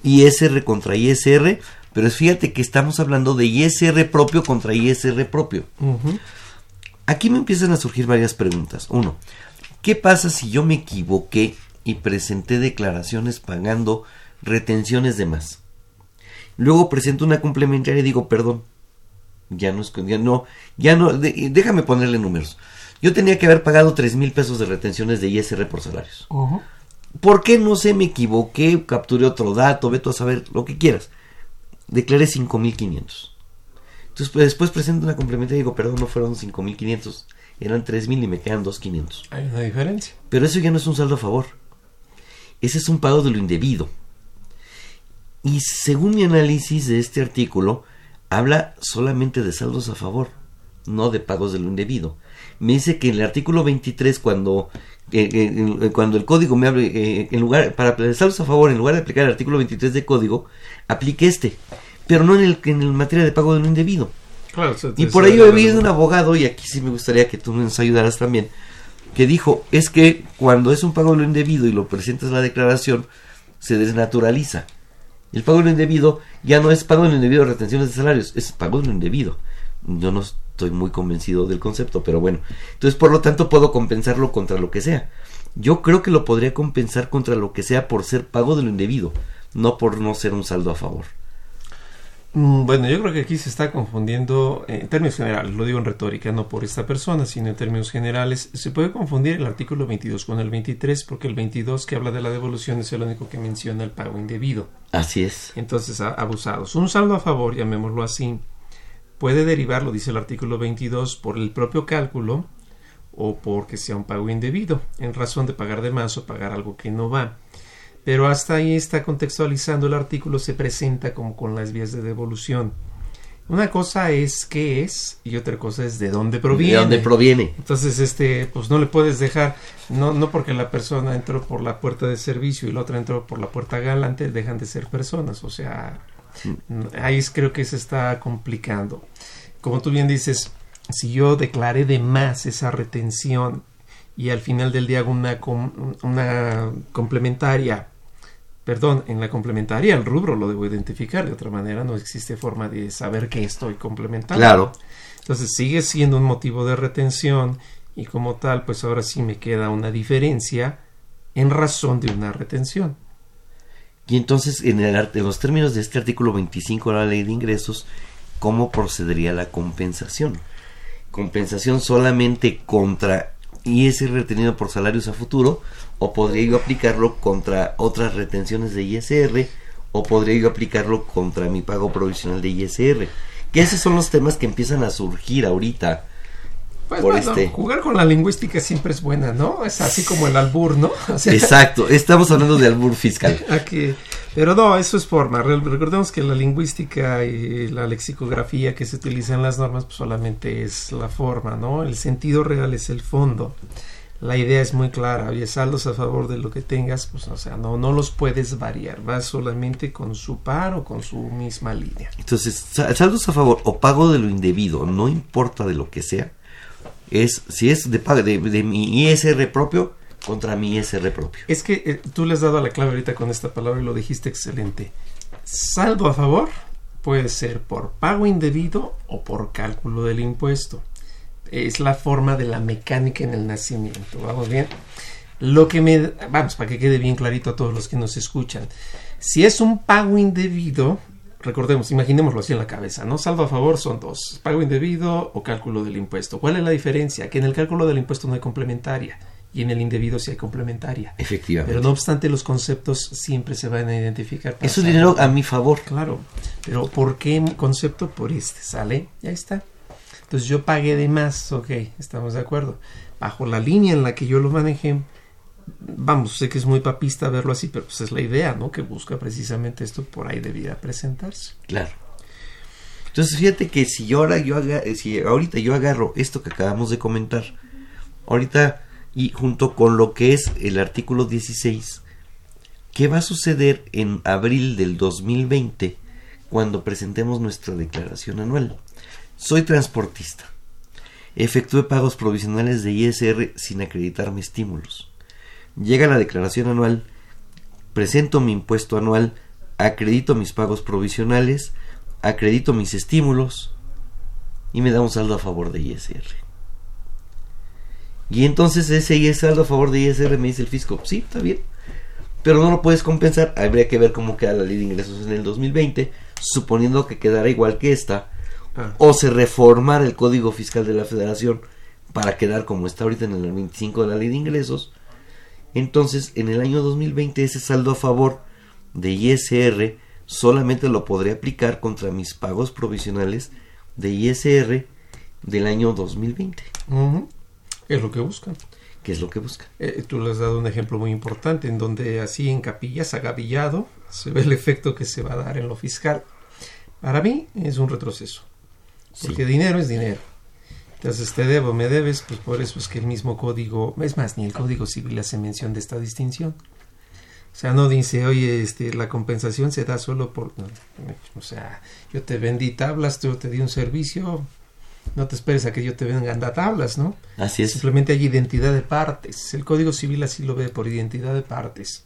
ISR contra ISR, pero fíjate que estamos hablando de ISR propio contra ISR propio. Aquí me empiezan a surgir varias preguntas. Uno, ¿qué pasa si yo me equivoqué y presenté declaraciones pagando retenciones de más? Luego presento una complementaria y digo, perdón, ya no ya no, ya no, déjame ponerle números. Yo tenía que haber pagado tres mil pesos de retenciones de ISR por salarios. ¿Por qué no sé? Me equivoqué, capturé otro dato, veto a saber lo que quieras. Declaré 5500. Entonces pues, después presento una complementaria y digo, perdón, no fueron 5500, eran 3000 y me quedan 2500. Hay una diferencia. Pero eso ya no es un saldo a favor. Ese es un pago de lo indebido. Y según mi análisis de este artículo, habla solamente de saldos a favor, no de pagos de lo indebido. Me dice que en el artículo 23 cuando eh, eh, cuando el código me hable eh, en lugar para saldos a favor en lugar de aplicar el artículo 23 de código aplique este pero no en el en el materia de pago de lo indebido. Y por ello he un abogado y aquí sí me gustaría que tú nos ayudaras también que dijo es que cuando es un pago de lo indebido y lo presentas en la declaración se desnaturaliza el pago de lo indebido ya no es pago de lo indebido de retenciones de salarios es pago de lo indebido yo no estoy muy convencido del concepto, pero bueno. Entonces, por lo tanto, puedo compensarlo contra lo que sea. Yo creo que lo podría compensar contra lo que sea por ser pago de lo indebido, no por no ser un saldo a favor. Mm, bueno, yo creo que aquí se está confundiendo en términos generales, lo digo en retórica, no por esta persona, sino en términos generales. Se puede confundir el artículo 22 con el 23 porque el 22 que habla de la devolución es el único que menciona el pago indebido. Así es. Entonces, abusados. Un saldo a favor, llamémoslo así, puede derivar, lo dice el artículo 22, por el propio cálculo o porque sea un pago indebido, en razón de pagar de más o pagar algo que no va. Pero hasta ahí está contextualizando el artículo, se presenta como con las vías de devolución. Una cosa es qué es y otra cosa es de dónde proviene. De dónde proviene. Entonces, este, pues no le puedes dejar, no, no porque la persona entró por la puerta de servicio y la otra entró por la puerta galante, dejan de ser personas. O sea, Ahí creo que se está complicando. Como tú bien dices, si yo declaré de más esa retención y al final del día hago una, una complementaria, perdón, en la complementaria el rubro lo debo identificar, de otra manera no existe forma de saber que estoy complementando. Claro. Entonces sigue siendo un motivo de retención y como tal, pues ahora sí me queda una diferencia en razón de una retención. Y entonces, en, el, en los términos de este artículo 25 de la ley de ingresos, ¿cómo procedería la compensación? ¿Compensación solamente contra ISR retenido por salarios a futuro? ¿O podría yo aplicarlo contra otras retenciones de ISR? ¿O podría yo aplicarlo contra mi pago provisional de ISR? Que esos son los temas que empiezan a surgir ahorita pues este jugar con la lingüística siempre es buena, ¿no? Es así como el albur, ¿no? Exacto, estamos hablando de albur fiscal. Aquí, pero no, eso es forma. Recordemos que la lingüística y la lexicografía que se utiliza en las normas pues solamente es la forma, ¿no? El sentido real es el fondo. La idea es muy clara, oye, saldos a favor de lo que tengas, pues o sea, no, no los puedes variar, vas solamente con su par o con su misma línea. Entonces, saldos a favor o pago de lo indebido, no importa de lo que sea, es si es de, de, de mi ISR propio contra mi ISR propio. Es que eh, tú le has dado la clave ahorita con esta palabra y lo dijiste excelente. Saldo a favor puede ser por pago indebido o por cálculo del impuesto. Es la forma de la mecánica en el nacimiento. ¿Vamos bien? Lo que me... Vamos, para que quede bien clarito a todos los que nos escuchan. Si es un pago indebido, recordemos, imaginémoslo así en la cabeza, ¿no? Saldo a favor son dos, pago indebido o cálculo del impuesto. ¿Cuál es la diferencia? Que en el cálculo del impuesto no hay complementaria y en el indebido sí hay complementaria. Efectivamente. Pero no obstante, los conceptos siempre se van a identificar. Es un dinero a mi favor. Claro, pero ¿por qué concepto? Por este, ¿sale? Ya está. Entonces yo pagué de más, ok, estamos de acuerdo. Bajo la línea en la que yo lo manejé, vamos, sé que es muy papista verlo así, pero pues es la idea, ¿no? Que busca precisamente esto, por ahí debía presentarse. Claro. Entonces fíjate que si ahora yo haga, si ahorita yo agarro esto que acabamos de comentar ahorita y junto con lo que es el artículo 16, ¿qué va a suceder en abril del 2020 cuando presentemos nuestra declaración anual? Soy transportista. Efectué pagos provisionales de ISR sin acreditarme estímulos. Llega la declaración anual, presento mi impuesto anual, acredito mis pagos provisionales, acredito mis estímulos y me da un saldo a favor de ISR. Y entonces ese saldo a favor de ISR me dice el fisco, sí, está bien, pero no lo puedes compensar, habría que ver cómo queda la ley de ingresos en el 2020, suponiendo que quedara igual que esta, ah. o se reformara el código fiscal de la federación para quedar como está ahorita en el 25 de la ley de ingresos, entonces en el año 2020 ese saldo a favor de ISR solamente lo podré aplicar contra mis pagos provisionales de ISR del año 2020. Es lo que buscan. ¿Qué es lo que buscan? Eh, tú le has dado un ejemplo muy importante en donde así en capillas, agavillado, se ve el efecto que se va a dar en lo fiscal. Para mí es un retroceso. Porque dinero es dinero. Entonces te debo, me debes, pues por eso es que el mismo código, es más, ni el código civil hace mención de esta distinción. O sea, no dice, oye, este, la compensación se da solo por... o sea, yo te vendí tablas, yo te di un servicio, no te esperes a que yo te venga tablas, ¿no? Así es. Simplemente hay identidad de partes. El Código Civil así lo ve, por identidad de partes.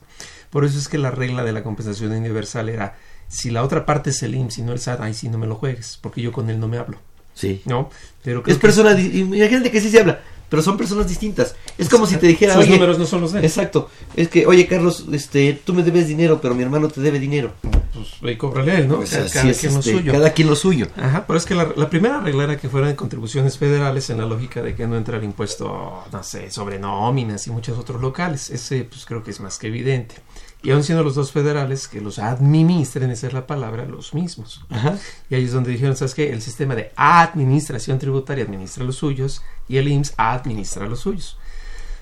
Por eso es que la regla de la compensación universal era, si la otra parte es el IMSS y no el SAT, ahí sí no me lo juegues, porque yo con él no me hablo. Sí. ¿No? Pero es persona, imagínate que sí se habla pero son personas distintas. Es como si te dijera, Sus números no son los de Exacto. Es que, oye, Carlos, este, tú me debes dinero, pero mi hermano te debe dinero. Pues ve y cóbrale él, ¿no? Pues cada, quien lo este, suyo. Cada quien lo suyo. Ajá, pero es que la, primera regla era que fueran contribuciones federales en la lógica de que no entra el impuesto, no sé, sobre nóminas y muchos otros locales. Ese, pues creo que es más que evidente y aún siendo los dos federales que los administren, esa es la palabra, los mismos. Y ahí es donde dijeron, ¿sabes qué? El sistema de administración tributaria administra los suyos y el IMSS administra los suyos.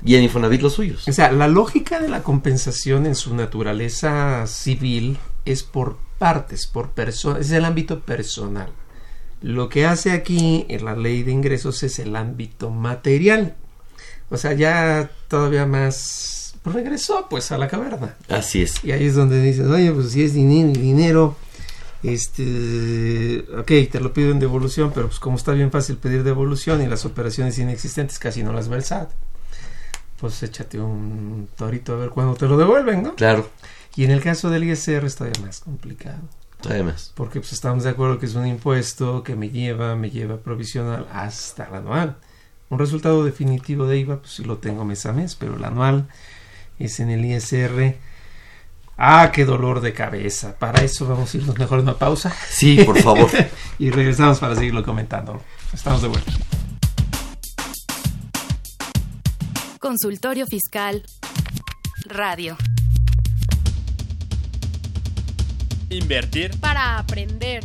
Y el Infonavit los suyos. O sea, la lógica de la compensación en su naturaleza civil es por partes, por personas, es el ámbito personal. Lo que hace aquí en la ley de ingresos es el ámbito material. O sea, ya todavía más regresó pues a la caverna. Así es. Y ahí es donde dices, oye, pues si es dinero dinero, este, ok, te lo pido en devolución, pero pues como está bien fácil pedir devolución y las operaciones inexistentes casi no las va el SAT, pues échate un torito a ver cuándo te lo devuelven, ¿no? Claro. Y en el caso del ISR es todavía más complicado. Todavía más. Porque pues estamos de acuerdo que es un impuesto que me lleva, me lleva provisional hasta el anual. Un resultado definitivo de IVA, pues sí lo tengo mes a mes, pero el anual es en el ISR. Ah, qué dolor de cabeza. Para eso vamos a irnos mejor a una pausa. Sí, por favor. y regresamos para seguirlo comentando. Estamos de vuelta. Consultorio Fiscal Radio. Invertir para aprender.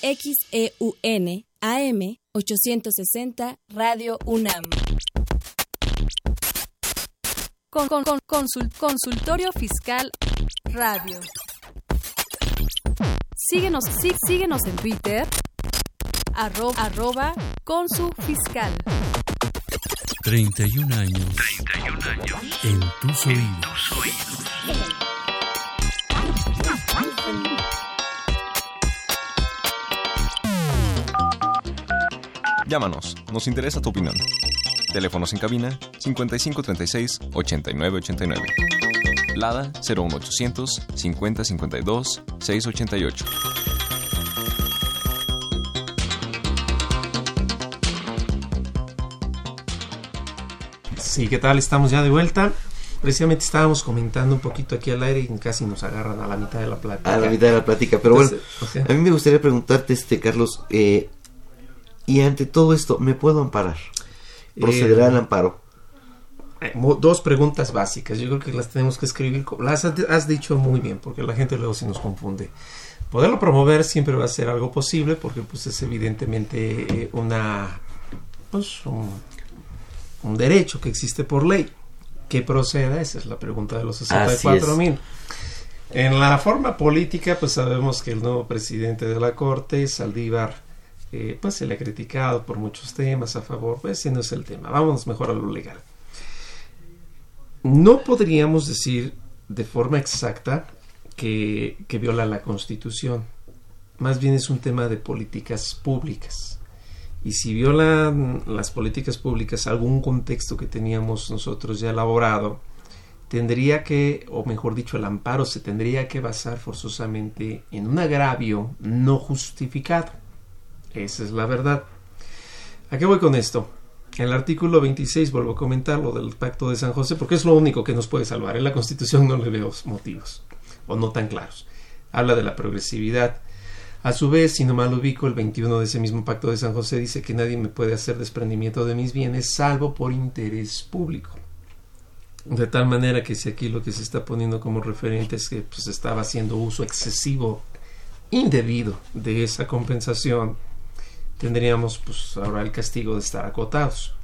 XEUN AM 860 Radio UNAM. Con, con, consultorio fiscal radio. Síguenos, sí, síguenos en Twitter, arroba, arroba fiscal. 31 años. 31 años. En tus oídos. Llámanos, nos interesa tu opinión. Teléfonos en cabina 5536 8989. Lada 01800 5052 688. Sí, ¿qué tal? Estamos ya de vuelta. Precisamente estábamos comentando un poquito aquí al aire y casi nos agarran a la mitad de la plática. A la mitad de la plática, pero Entonces, bueno, a mí me gustaría preguntarte, este Carlos, eh, y ante todo esto, ¿me puedo amparar? ¿Procederá Eh, el amparo? Eh, dos preguntas básicas. Yo creo que las tenemos que escribir. Las has dicho muy bien, porque la gente luego se nos confunde. Poderlo promover siempre va a ser algo posible, porque pues es evidentemente eh, una pues un, un derecho que existe por ley. Que proceda, esa es la pregunta de los 64 mil. En la forma política, pues sabemos que el nuevo presidente de la Corte, Saldívar, eh, pues se le ha criticado por muchos temas a favor, pues ese no es el tema. Vámonos mejor a lo legal. No podríamos decir de forma exacta que, que viola la Constitución. Más bien es un tema de políticas públicas. Y si violan las políticas públicas algún contexto que teníamos nosotros ya elaborado, tendría que, o mejor dicho, el amparo se tendría que basar forzosamente en un agravio no justificado. Esa es la verdad. ¿A qué voy con esto? El artículo 26, vuelvo a comentar lo del Pacto de San José, porque es lo único que nos puede salvar. En la Constitución no le veo motivos, o no tan claros. Habla de la progresividad. A su vez, si no mal ubico, el 21 de ese mismo Pacto de San José dice que nadie me puede hacer desprendimiento de mis bienes salvo por interés público. De tal manera que si aquí lo que se está poniendo como referente es que pues, estaba haciendo uso excesivo, indebido de esa compensación, tendríamos pues ahora el castigo de estar acotados.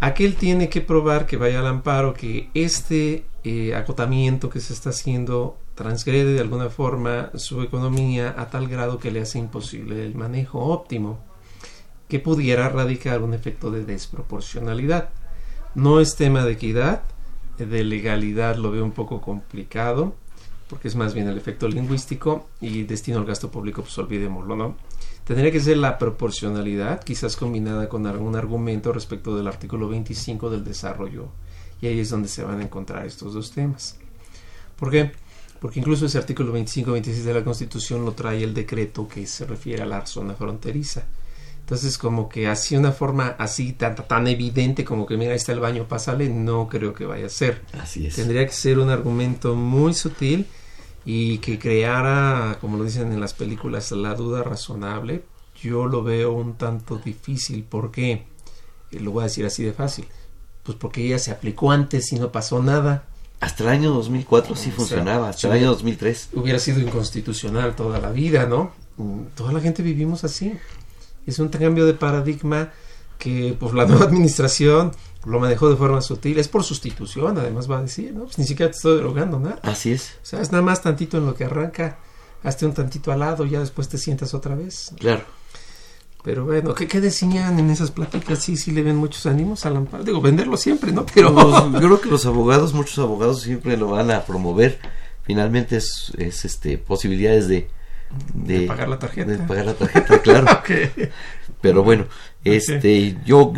Aquel tiene que probar que vaya al amparo que este eh, acotamiento que se está haciendo transgrede de alguna forma su economía a tal grado que le hace imposible el manejo óptimo, que pudiera radicar un efecto de desproporcionalidad. No es tema de equidad, de legalidad lo veo un poco complicado, porque es más bien el efecto lingüístico y destino al gasto público, pues olvidémoslo, ¿no? Tendría que ser la proporcionalidad, quizás combinada con algún argumento respecto del artículo 25 del desarrollo, y ahí es donde se van a encontrar estos dos temas. ¿Por qué? Porque incluso ese artículo 25-26 de la Constitución lo trae el decreto que se refiere a la zona fronteriza. Entonces, como que así una forma así tan, tan evidente como que mira, ahí está el baño, pásale, no creo que vaya a ser. Así es. Tendría que ser un argumento muy sutil y que creara, como lo dicen en las películas, la duda razonable. Yo lo veo un tanto difícil. ¿Por qué? Eh, lo voy a decir así de fácil. Pues porque ella se aplicó antes y no pasó nada. Hasta el año 2004 sí O sea, funcionaba, hasta el año hubiera- 2003. Hubiera sido inconstitucional toda la vida, ¿no? Mm, Toda la gente vivimos así. Es un cambio de paradigma que pues la nueva administración lo manejó de forma sutil. Es por sustitución, además va a decir, ¿no? Pues ni siquiera te estoy derogando nada. Así es, O sea, es nada más tantito en lo que arranca, hazte un tantito al lado, ya después te sientas otra vez. claro. Pero bueno, ¿qué, qué decían en esas pláticas? Sí, sí le ven muchos ánimos al amparo. Digo, venderlo siempre, ¿no? Pero... Los- yo creo que los abogados, muchos abogados siempre lo van a promover. Finalmente es, es, este posibilidades de, De pagar la tarjeta. de pagar la tarjeta, claro. Ok. Pero bueno, este, yo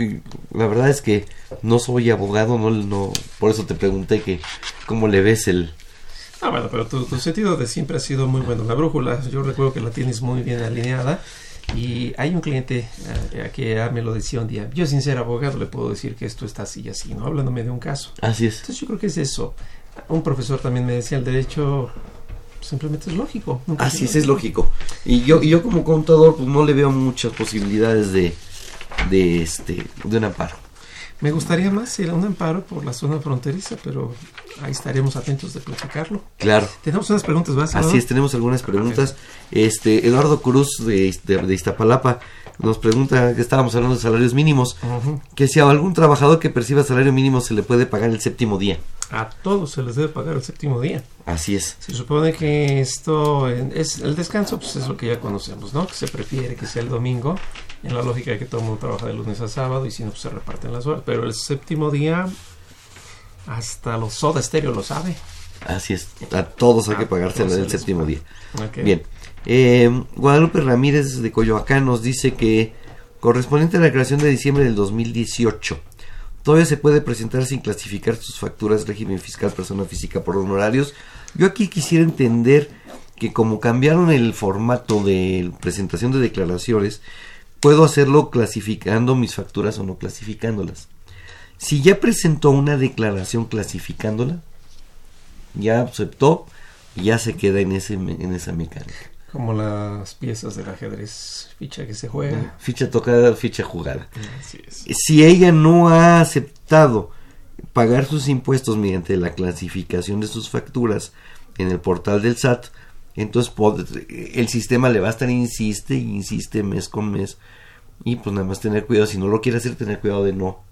la verdad es que no soy abogado, no, no, por eso te pregunté que cómo le ves el, Ah, bueno, pero tu, tu sentido de siempre ha sido muy bueno. La brújula, yo recuerdo que la tienes muy bien alineada. Y hay un cliente eh, que ya me lo decía un día. Yo, sin ser abogado, le puedo decir que esto está así y así, ¿no? Hablándome de un caso. así es, Entonces, yo creo que es eso. Un profesor también me decía: el derecho simplemente es lógico. así es, es lógico. Y yo, y yo como contador, pues no le veo muchas posibilidades de, de este, de un amparo. Me gustaría más ir a un amparo por la zona fronteriza, pero ahí estaremos atentos de platicarlo. Claro. Tenemos unas preguntas básicas. Así es, tenemos algunas preguntas. Este, Eduardo Cruz de, de, de Iztapalapa nos pregunta que estábamos hablando de salarios mínimos, que si a algún trabajador que perciba salario mínimo se le puede pagar el séptimo día. A todos se les debe pagar el séptimo día. Así es. Se supone que esto es el descanso, pues es lo que ya conocemos, ¿no? Que se prefiere que sea el domingo, en la lógica de que todo el mundo trabaja de lunes a sábado y si no, pues se reparten las horas. Pero el séptimo día, hasta los soda estéreo lo sabe. Así es. A todos hay que Ah, pagarse todos el séptimo día. Bien. Eh, Guadalupe Ramírez de Coyoacán nos dice que correspondiente a la declaración de diciembre del 2018, todavía se puede presentar sin clasificar sus facturas régimen fiscal persona física por honorarios. Yo aquí quisiera entender que como cambiaron el formato de presentación de declaraciones, puedo hacerlo clasificando mis facturas o no clasificándolas. Si ya presentó una declaración clasificándola, ya aceptó y ya se queda en, ese, en esa mecánica. Como las piezas del ajedrez, ficha que se juega. Ficha tocada, ficha jugada. Así es. Si ella no ha aceptado pagar sus impuestos mediante la clasificación de sus facturas en el portal del SAT, entonces el sistema le va a estar insiste insiste mes con mes y pues nada más tener cuidado si no lo quiere hacer tener cuidado de no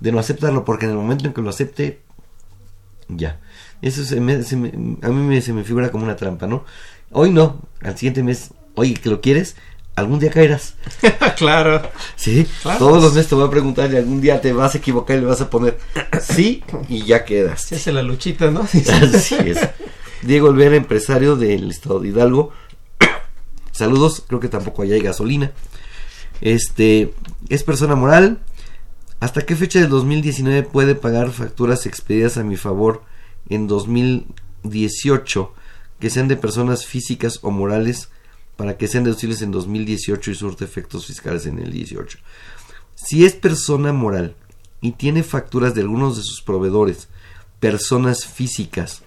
de no aceptarlo porque en el momento en que lo acepte ya. Eso se me, a mí me, se me figura como una trampa no hoy no al siguiente mes oye que lo quieres algún día caerás. Claro. Sí todos los meses te voy a preguntar y algún día te vas a equivocar y le vas a poner sí y ya quedas. Se hace la luchita no así es. Diego Olvera, empresario del estado de Hidalgo. Saludos, creo que tampoco allá hay gasolina. Este, es persona moral. ¿Hasta qué fecha del 2019 puede pagar facturas expedidas a mi favor en 2018 que sean de personas físicas o morales para que sean deducibles en 2018 y surte efectos fiscales en el 18? Si es persona moral y tiene facturas de algunos de sus proveedores, personas físicas,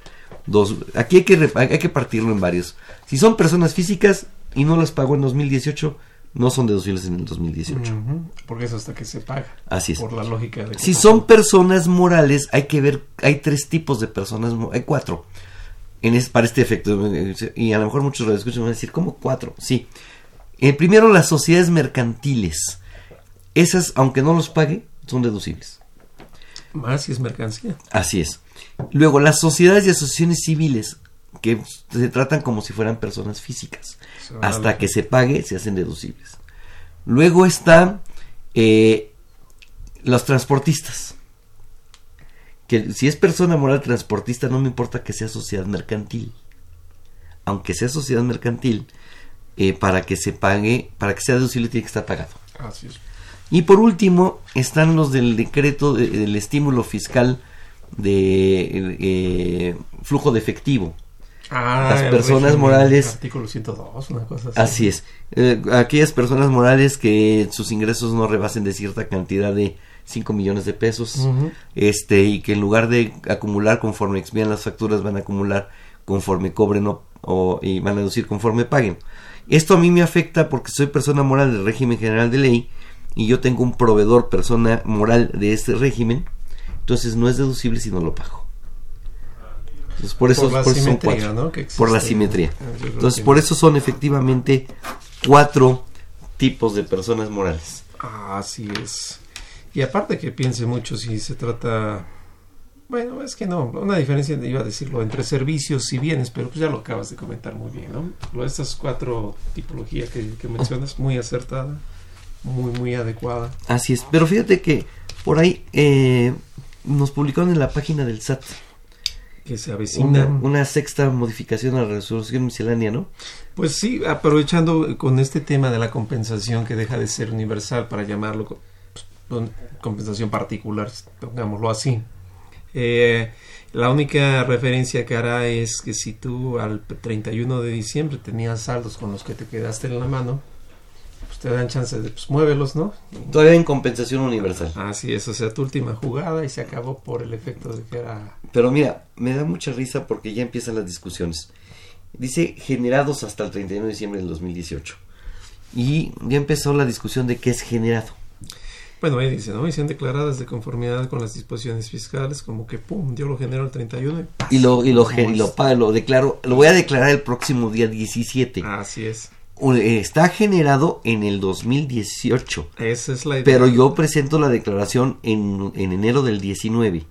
dos. Aquí hay que, hay que partirlo en varios. Si son personas físicas y no las pagó en 2018, no son deducibles en el 2018. porque es hasta que se paga. Así es. Por la lógica de Si son personas morales, hay que ver, hay tres tipos de personas, hay cuatro. En es, para este efecto, y a lo mejor muchos lo escuchan van a decir, ¿cómo cuatro? Sí. Eh, primero, las sociedades mercantiles. Esas, aunque no los pague, son deducibles. Más si es mercancía. Así es. Luego, las sociedades y asociaciones civiles que se tratan como si fueran personas físicas. Hasta que se pague, se hacen deducibles. Luego están eh, los transportistas. Que si es persona moral transportista, no me importa que sea sociedad mercantil. Aunque sea sociedad mercantil, eh, para que se pague, para que sea deducible, tiene que estar pagado. Así es. Y por último, están los del decreto del estímulo fiscal de eh, flujo de efectivo. Ah, las personas morales. Artículo 102, una cosa así. Así es. Eh, aquellas personas morales que sus ingresos no rebasen de cierta cantidad de 5 millones de pesos. este Y que en lugar de acumular conforme expidan las facturas, van a acumular conforme cobren o, y van a deducir conforme paguen. Esto a mí me afecta porque soy persona moral del régimen general de ley y yo tengo un proveedor persona moral de este régimen entonces no es deducible si no lo pago. Entonces, por eso, por, son cuatro. por la simetría. Ah, Entonces, por eso son efectivamente cuatro tipos de personas morales. Así es. Y aparte que piense mucho si se trata, bueno, es que no, una diferencia, iba a decirlo, entre servicios y bienes, pero pues ya lo acabas de comentar muy bien, ¿no? Estas cuatro tipologías que, que mencionas, muy acertada, muy, muy adecuada. Así es, pero fíjate que por ahí eh, nos publicaron en la página del SAT. Que se avecina. Una, sexta modificación a la resolución miscelánea, ¿no? Pues sí, aprovechando con este tema de la compensación que deja de ser universal para llamarlo pues, compensación particular, pongámoslo así. Eh, la única referencia que hará es que si tú al 31 de diciembre tenías saldos con los que te quedaste en la mano, te dan chance de, pues muévelos, ¿no? Todavía en compensación universal. Así es, o sea, tu última jugada y se acabó por el efecto de que era... Pero mira, me da mucha risa porque ya empiezan las discusiones. Dice generados hasta el 31 de diciembre del 2018. Y ya empezó la discusión de qué es generado. Bueno, ahí dice, ¿no? Y sean declaradas de conformidad con las disposiciones fiscales, como que, pum, yo lo genero el 31 y... Y lo, y lo, y lo, lo declaro, lo voy a declarar el próximo día 17. Así es está generado en el 2018. Esa es la idea. Pero yo presento la declaración en, enero del 19.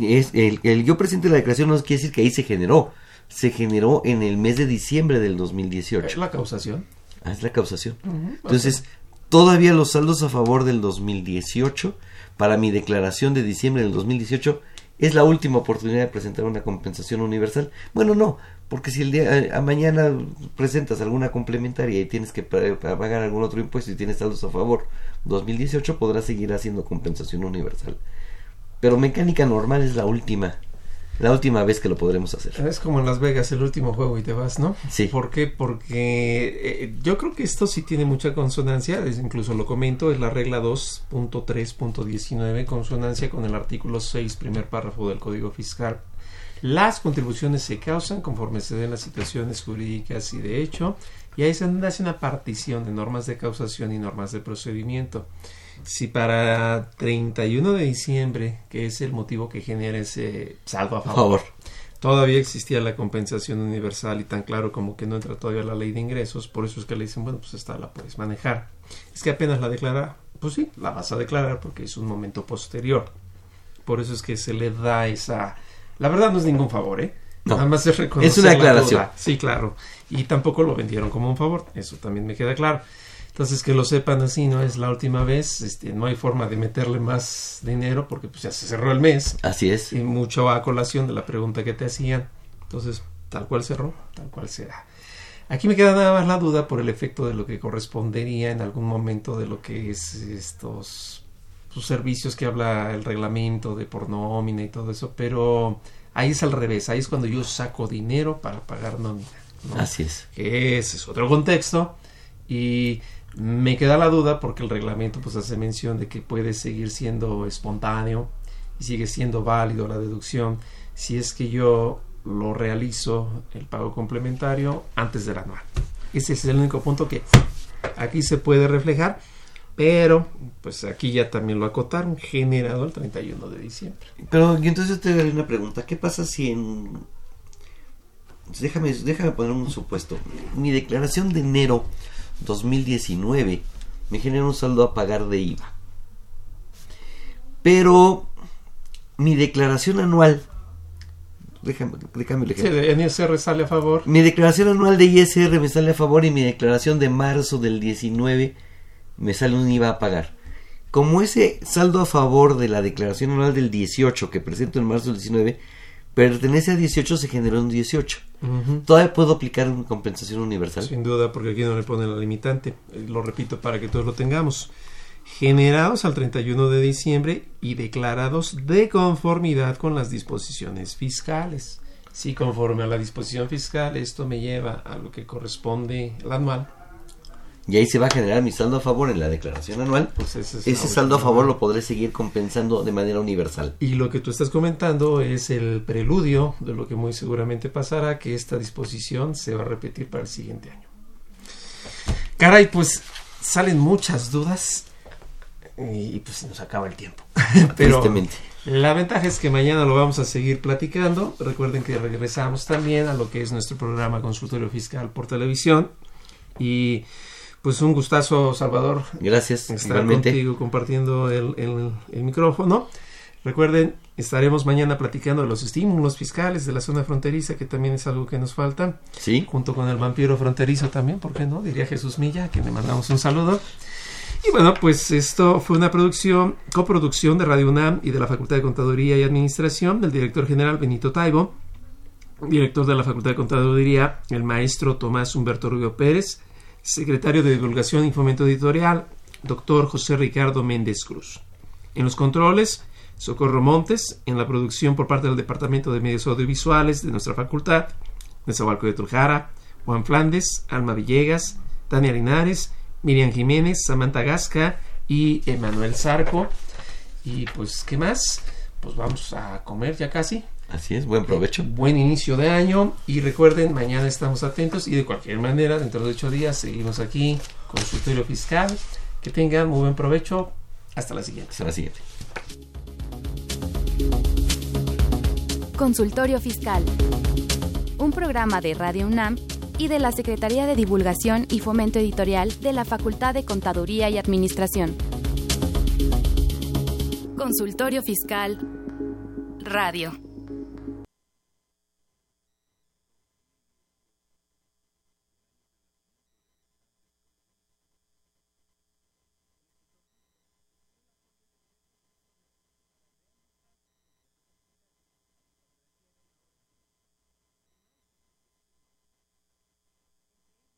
Es, el, el, yo presente la declaración no quiere decir que ahí se generó. Se generó en el mes de diciembre del 2018. ¿Es la causación? Ah, es la causación. Entonces, todavía los saldos a favor del 2018 para mi declaración de diciembre del 2018 es la última oportunidad de presentar una compensación universal. Bueno, no, porque si el día eh, a mañana presentas alguna complementaria y tienes que pagar algún otro impuesto y tienes saldos a favor, 2018 podrás seguir haciendo compensación universal. Pero mecánica normal es la última la última vez que lo podremos hacer. Es como en Las Vegas, el último juego y te vas, ¿no? Sí. ¿Por qué? Porque eh, yo creo que esto sí tiene mucha consonancia, es- incluso lo comento, es la regla 2.3.19, consonancia con el artículo 6, primer párrafo del Código Fiscal. Las contribuciones se causan conforme se den las situaciones jurídicas y de hecho, y ahí se hace una partición de normas de causación y normas de procedimiento. Si para 31 de diciembre, que es el motivo que genera ese saldo a favor, favor. todavía existía la compensación universal y tan claro como que no entra todavía la ley de ingresos, por eso es que le dicen, bueno, pues esta la puedes manejar. Es que apenas la declara, pues sí, la vas a declarar porque es un momento posterior. Por eso es que se le da esa... La verdad no es ningún favor, ¿eh? No. Nada más es reconocer Es una la aclaración. duda. Sí, claro. Y tampoco lo vendieron como un favor, eso también me queda claro. Entonces que lo sepan así, no es la última vez, este, no hay forma de meterle más dinero porque pues ya se cerró el mes Así es. y mucho a colación de la pregunta que te hacían. Entonces, tal cual cerró, tal cual será. Aquí me queda nada más la duda por el efecto de lo que correspondería en algún momento de lo que es estos sus servicios que habla el reglamento de por nómina y todo eso, pero ahí es al revés, ahí es cuando yo saco dinero para pagar nómina. ¿no? Así es. que ese es otro contexto y me queda la duda porque el reglamento pues hace mención de que puede seguir siendo espontáneo y sigue siendo válido la deducción si es que yo lo realizo el pago complementario antes del anual. Ese es el único punto que aquí se puede reflejar, pero pues aquí ya también lo acotaron, generado el 31 de diciembre. Pero entonces te haré una pregunta. ¿Qué pasa si en... Déjame, déjame poner un supuesto. Mi declaración de enero 2019 me genera un saldo a pagar de IVA. Pero mi declaración anual... Déjame, déjame el Sí, ejemplo. de NSR sale a favor. Mi declaración anual de ISR me sale a favor y mi declaración de marzo del 19 me sale un IVA a pagar. Como ese saldo a favor de la declaración anual del 18 que presento en marzo del 19 pertenece a 18 se generó un 18. Ujú. Todavía puedo aplicar una compensación universal. Sin duda, porque aquí no le ponen la limitante. Eh, Lo repito para que todos lo tengamos. Generados al 31 de diciembre y declarados de conformidad con las disposiciones fiscales. Si conforme a la disposición fiscal esto me lleva a lo que corresponde al anual, Y ahí se va a generar mi saldo a favor en la declaración anual. pues ese es Ese la saldo a favor lo podré seguir compensando de manera universal. Y lo que tú estás comentando es el preludio de lo que muy seguramente pasará, que esta disposición se va a repetir para el siguiente año. Caray, pues salen muchas dudas y pues se nos acaba el tiempo. Pero Tristemente. la ventaja es que mañana lo vamos a seguir platicando. Recuerden que regresamos también a lo que es nuestro programa Consultorio Fiscal por televisión. Y pues un gustazo, Salvador, Gracias. estar Igualmente. contigo compartiendo el, el- el micrófono. Recuerden, estaremos mañana platicando de los estímulos fiscales de la zona fronteriza, que también es algo que nos falta, Sí. junto con el vampiro fronterizo también, ¿por qué no? Diría Jesús Milla, a quien le mandamos un saludo. Y bueno, pues esto fue una producción, coproducción de Radio UNAM y de la Facultad de Contaduría y Administración del director general Benito Taibo, director de la Facultad de Contaduría, el maestro Tomás Humberto Rubio Pérez, secretario de Divulgación y Fomento Editorial, doctor José Ricardo Méndez Cruz. En los controles, Socorro Montes, en la producción por parte del Departamento de Medios Audiovisuales de nuestra facultad, Nezahualco de Trujara, Juan Flandes, Alma Villegas, Tania Linares, Miriam Jiménez, Samantha Gasca y Emanuel Zarco. Y pues, ¿qué más? Pues vamos a comer ya casi. Así es. Buen provecho. Buen inicio de año y recuerden, mañana estamos atentos y de cualquier manera, dentro de ocho días seguimos aquí, consultorio fiscal. Que tengan muy buen provecho. Hasta la siguiente. Hasta la siguiente. Consultorio Fiscal. Un programa de Radio UNAM y de la Secretaría de Divulgación y Fomento Editorial de la Facultad de Contaduría y Administración. Consultorio Fiscal Radio.